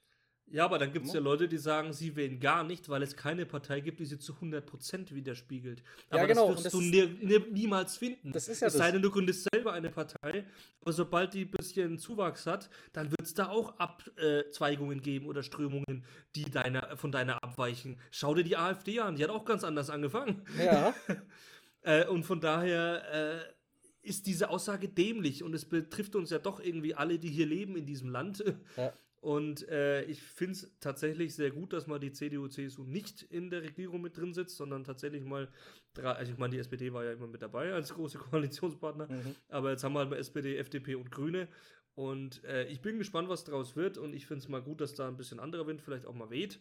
Ja, aber dann gibt es Ja. ja Leute, die sagen, sie wählen gar nicht, weil es keine Partei gibt, die sie zu 100% widerspiegelt. Ja, Aber genau, das wirst das du nie, nie, niemals finden. Das ist ja es sei das. denn, du gründest selber eine Partei, aber sobald die ein bisschen Zuwachs hat, dann wird es da auch Abzweigungen geben oder Strömungen, die deiner, von deiner abweichen. Schau dir die AfD an, die hat auch ganz anders angefangen. Ja, Äh, und von daher äh, ist diese Aussage dämlich und es betrifft uns ja doch irgendwie alle, die hier leben in diesem Land. Ja. Und äh, ich finde es tatsächlich sehr gut, dass mal die CDU, CSU nicht in der Regierung mit drin sitzt, sondern tatsächlich mal, drei, also ich meine, die SPD war ja immer mit dabei als große Koalitionspartner, Mhm. aber jetzt haben wir halt mal SPD, FDP und Grüne. Und äh, ich bin gespannt, was daraus wird und ich finde es mal gut, dass da ein bisschen anderer Wind vielleicht auch mal weht.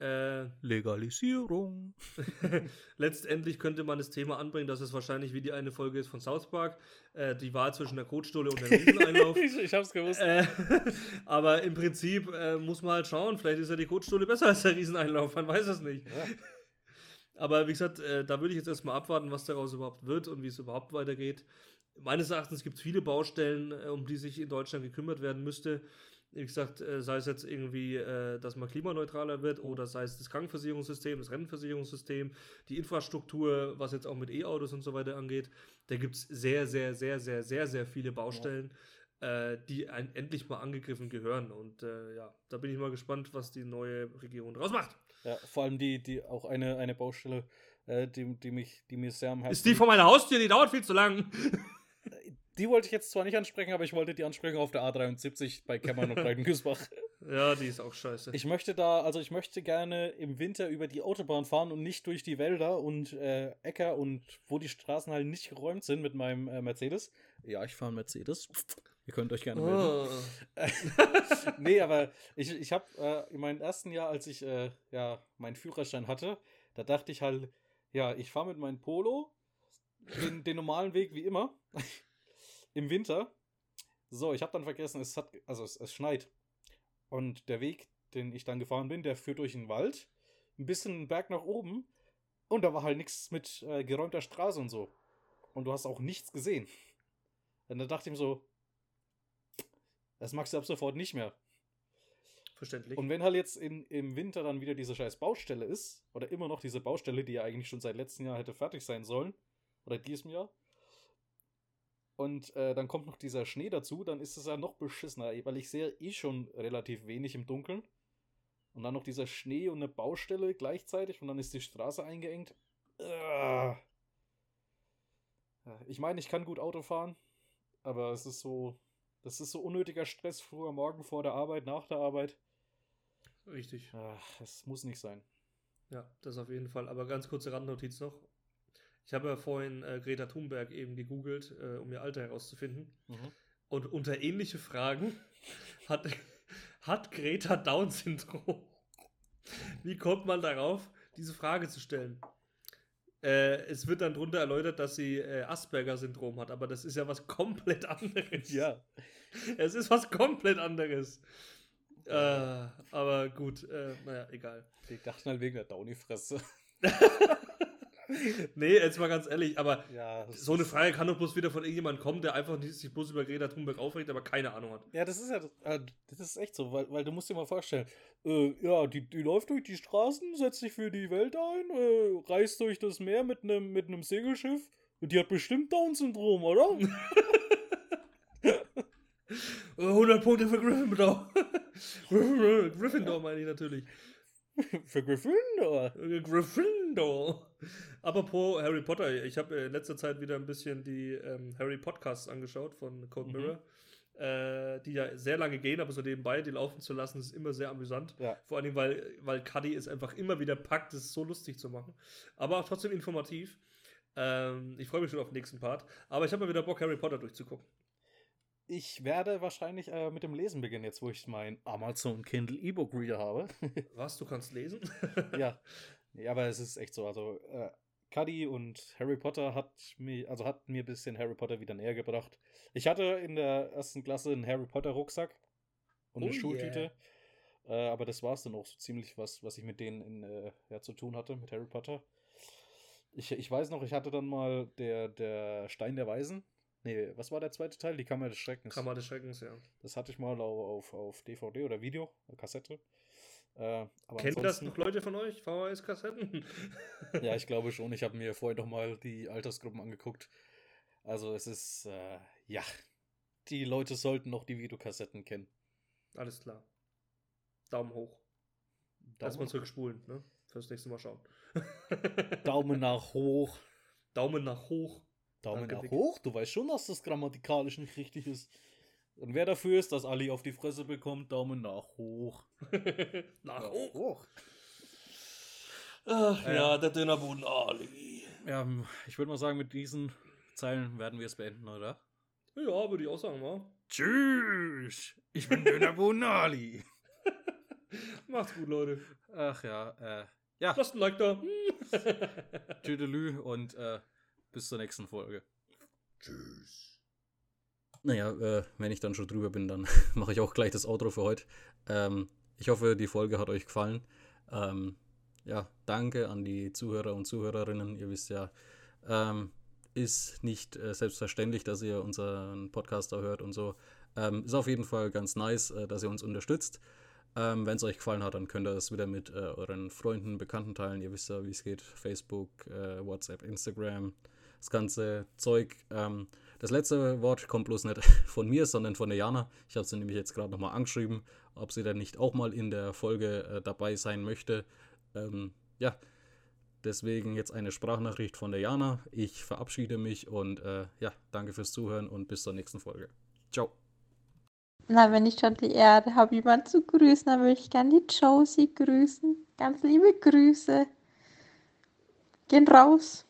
Äh, Legalisierung. Letztendlich könnte man das Thema anbringen, dass es wahrscheinlich wie die eine Folge ist von South Park, äh, die Wahl zwischen der Kotstuhle und dem Rieseneinlauf. ich, ich hab's gewusst. äh, aber im Prinzip äh, muss man halt schauen, vielleicht ist ja die Kotstuhle besser als der Rieseneinlauf, man weiß es nicht. Ja. Aber wie gesagt, äh, da würde ich jetzt erstmal abwarten, was daraus überhaupt wird und wie es überhaupt weitergeht. Meines Erachtens gibt es viele Baustellen, um die sich in Deutschland gekümmert werden müsste. Wie gesagt, äh, sei es jetzt irgendwie, äh, dass man klimaneutraler wird oder sei es das Krankenversicherungssystem, das Rentenversicherungssystem, die Infrastruktur, was jetzt auch mit E-Autos und so weiter angeht. Da gibt es sehr, sehr, sehr, sehr, sehr, sehr viele Baustellen, äh, die endlich mal angegriffen gehören. Und äh, ja, da bin ich mal gespannt, was die neue Regierung draus macht. Ja, vor allem die, die auch eine, eine Baustelle, die, die, mich, die mir sehr am Herzen Ist die vor meiner Haustür, die dauert viel zu lang. Die wollte ich jetzt zwar nicht ansprechen, aber ich wollte die ansprechen auf der A73 bei Kemmern und Breitengüßbach. Ja, die ist auch scheiße. Ich möchte da, also ich möchte gerne im Winter über die Autobahn fahren und nicht durch die Wälder und äh, Äcker und wo die Straßen halt nicht geräumt sind mit meinem äh, Mercedes. Ja, ich fahre einen Mercedes. Ihr könnt euch gerne melden. Oh. nee, aber ich, ich habe äh, in meinem ersten Jahr, als ich äh, ja meinen Führerschein hatte, da dachte ich halt, ja, ich fahre mit meinem Polo den, den normalen Weg wie immer im Winter. So, ich habe dann vergessen, es hat, also es, es schneit. Und der Weg, den ich dann gefahren bin, der führt durch den Wald, ein bisschen einen Berg nach oben und da war halt nichts mit äh, geräumter Straße und so. Und du hast auch nichts gesehen. Und da dachte ich mir so, das magst du ab sofort nicht mehr. Verständlich. Und wenn halt jetzt in, im Winter dann wieder diese scheiß Baustelle ist, oder immer noch diese Baustelle, die ja eigentlich schon seit letztem Jahr hätte fertig sein sollen, oder diesem Jahr, und äh, dann kommt noch dieser Schnee dazu, dann ist es ja noch beschissener, weil ich sehe eh schon relativ wenig im Dunkeln. Und dann noch dieser Schnee und eine Baustelle gleichzeitig und dann ist die Straße eingeengt. Ah. Ja, Ich meine, ich kann gut Auto fahren, aber es ist so, das ist so unnötiger Stress früher Morgen vor der Arbeit, nach der Arbeit. Richtig. Es muss nicht sein. Ja, das auf jeden Fall. Aber ganz kurze Randnotiz noch. Ich habe ja vorhin äh, Greta Thunberg eben gegoogelt, äh, um ihr Alter herauszufinden. Und unter ähnliche Fragen hat, hat Greta Down-Syndrom. Wie kommt man darauf, diese Frage zu stellen? Äh, es wird dann drunter erläutert, dass sie äh, Asperger-Syndrom hat, aber das ist ja was komplett anderes. Ja. Es ist was komplett anderes. Äh, aber gut, äh, naja, egal. Die dachten halt wegen der Downy-Fresse. Nee, jetzt mal ganz ehrlich, aber Ja, so eine Frage kann doch bloß wieder von irgendjemandem kommen, der einfach nicht sich bloß über Greta Thunberg aufregt, aber keine Ahnung hat. Ja, das ist ja, äh, das ist echt so, weil, weil du musst dir mal vorstellen, äh, ja, die, die läuft durch die Straßen, setzt sich für die Welt ein, äh, reist durch das Meer mit einem mit Segelschiff Die hat bestimmt Down-Syndrom, oder? 100 Punkte für Gryffindor. Gryffindor meine ich natürlich. Für Gryffindor. Gryffindor. Apropos Harry Potter, ich habe in letzter Zeit wieder ein bisschen die ähm, Harry Podcasts angeschaut von Code Mhm. Mirror. Äh, die ja sehr lange gehen, aber so nebenbei die laufen zu lassen, ist immer sehr amüsant. Ja. Vor allem, weil, weil Cuddy es einfach immer wieder packt, es so lustig zu machen. Aber auch trotzdem informativ. Ähm, ich freue mich schon auf den nächsten Part. Aber ich habe mal wieder Bock, Harry Potter durchzugucken. Ich werde wahrscheinlich äh, mit dem Lesen beginnen, jetzt wo ich mein Amazon Kindle E-Book Reader habe. Was, du kannst lesen? ja. Nee, aber es ist echt so. Also, äh, Cuddy und Harry Potter hat mir, also hat mir ein bisschen Harry Potter wieder näher gebracht. Ich hatte in der ersten Klasse einen Harry Potter Rucksack und eine Oh Schultüte. Äh, aber das war es dann auch so ziemlich, was, was ich mit denen in, äh, ja, zu tun hatte, mit Harry Potter. Ich, ich weiß noch, ich hatte dann mal der, der Stein der Weisen. Nee, was war der zweite Teil? Die Kammer des Schreckens. Kammer des Schreckens, ja. Das hatte ich mal auf, auf, DVD oder Video, Kassette. Äh, aber Kennt das noch Leute von euch? VHS-Kassetten? Ja, ich glaube schon. Ich habe mir vorher noch mal die Altersgruppen angeguckt. Also es ist, äh, ja, die Leute sollten noch die Videokassetten kennen. Alles klar. Daumen hoch. Erstmal zurückspulen, ne? Fürs nächste Mal schauen. Daumen nach hoch. Daumen nach hoch. Daumen Danke, nach hoch. Du weißt schon, dass das grammatikalisch nicht richtig ist. Und wer dafür ist, dass Ali auf die Fresse bekommt, Daumen nach hoch. nach hoch. hoch. Ach Ja. ja, der Dönerboden Ali. Ja, ich würde mal sagen, mit diesen Zeilen werden wir es beenden, oder? Ja, würde ich auch sagen, wa? Tschüss. Ich bin Dönerboden Ali. Macht's gut, Leute. Ach ja, äh, ja. Lasst ein Like da. Tüdelü und äh, bis zur nächsten Folge. Tschüss. Naja, äh, wenn ich dann schon drüber bin, dann mache ich auch gleich das Outro für heute. Ähm, ich hoffe, die Folge hat euch gefallen. Ähm, ja, danke an die Zuhörer und Zuhörerinnen. Ihr wisst ja, ähm, ist nicht äh, selbstverständlich, dass ihr unseren Podcast da hört und so. Ähm, ist auf jeden Fall ganz nice, äh, dass ihr uns unterstützt. Ähm, Wenn es euch gefallen hat, dann könnt ihr es wieder mit äh, euren Freunden, Bekannten teilen. Ihr wisst ja, wie es geht. Facebook, äh, WhatsApp, Instagram, das ganze Zeug. Ähm, das letzte Wort kommt bloß nicht von mir, sondern von der Jana. Ich habe sie nämlich jetzt gerade nochmal angeschrieben, ob sie dann nicht auch mal in der Folge äh, dabei sein möchte. Ähm, ja, deswegen jetzt eine Sprachnachricht von der Jana. Ich verabschiede mich und äh, ja, danke fürs Zuhören und bis zur nächsten Folge. Ciao. Na, wenn ich schon die Ehre habe, jemanden zu grüßen, dann würde ich gerne die Josie grüßen. Ganz liebe Grüße. Gehen raus.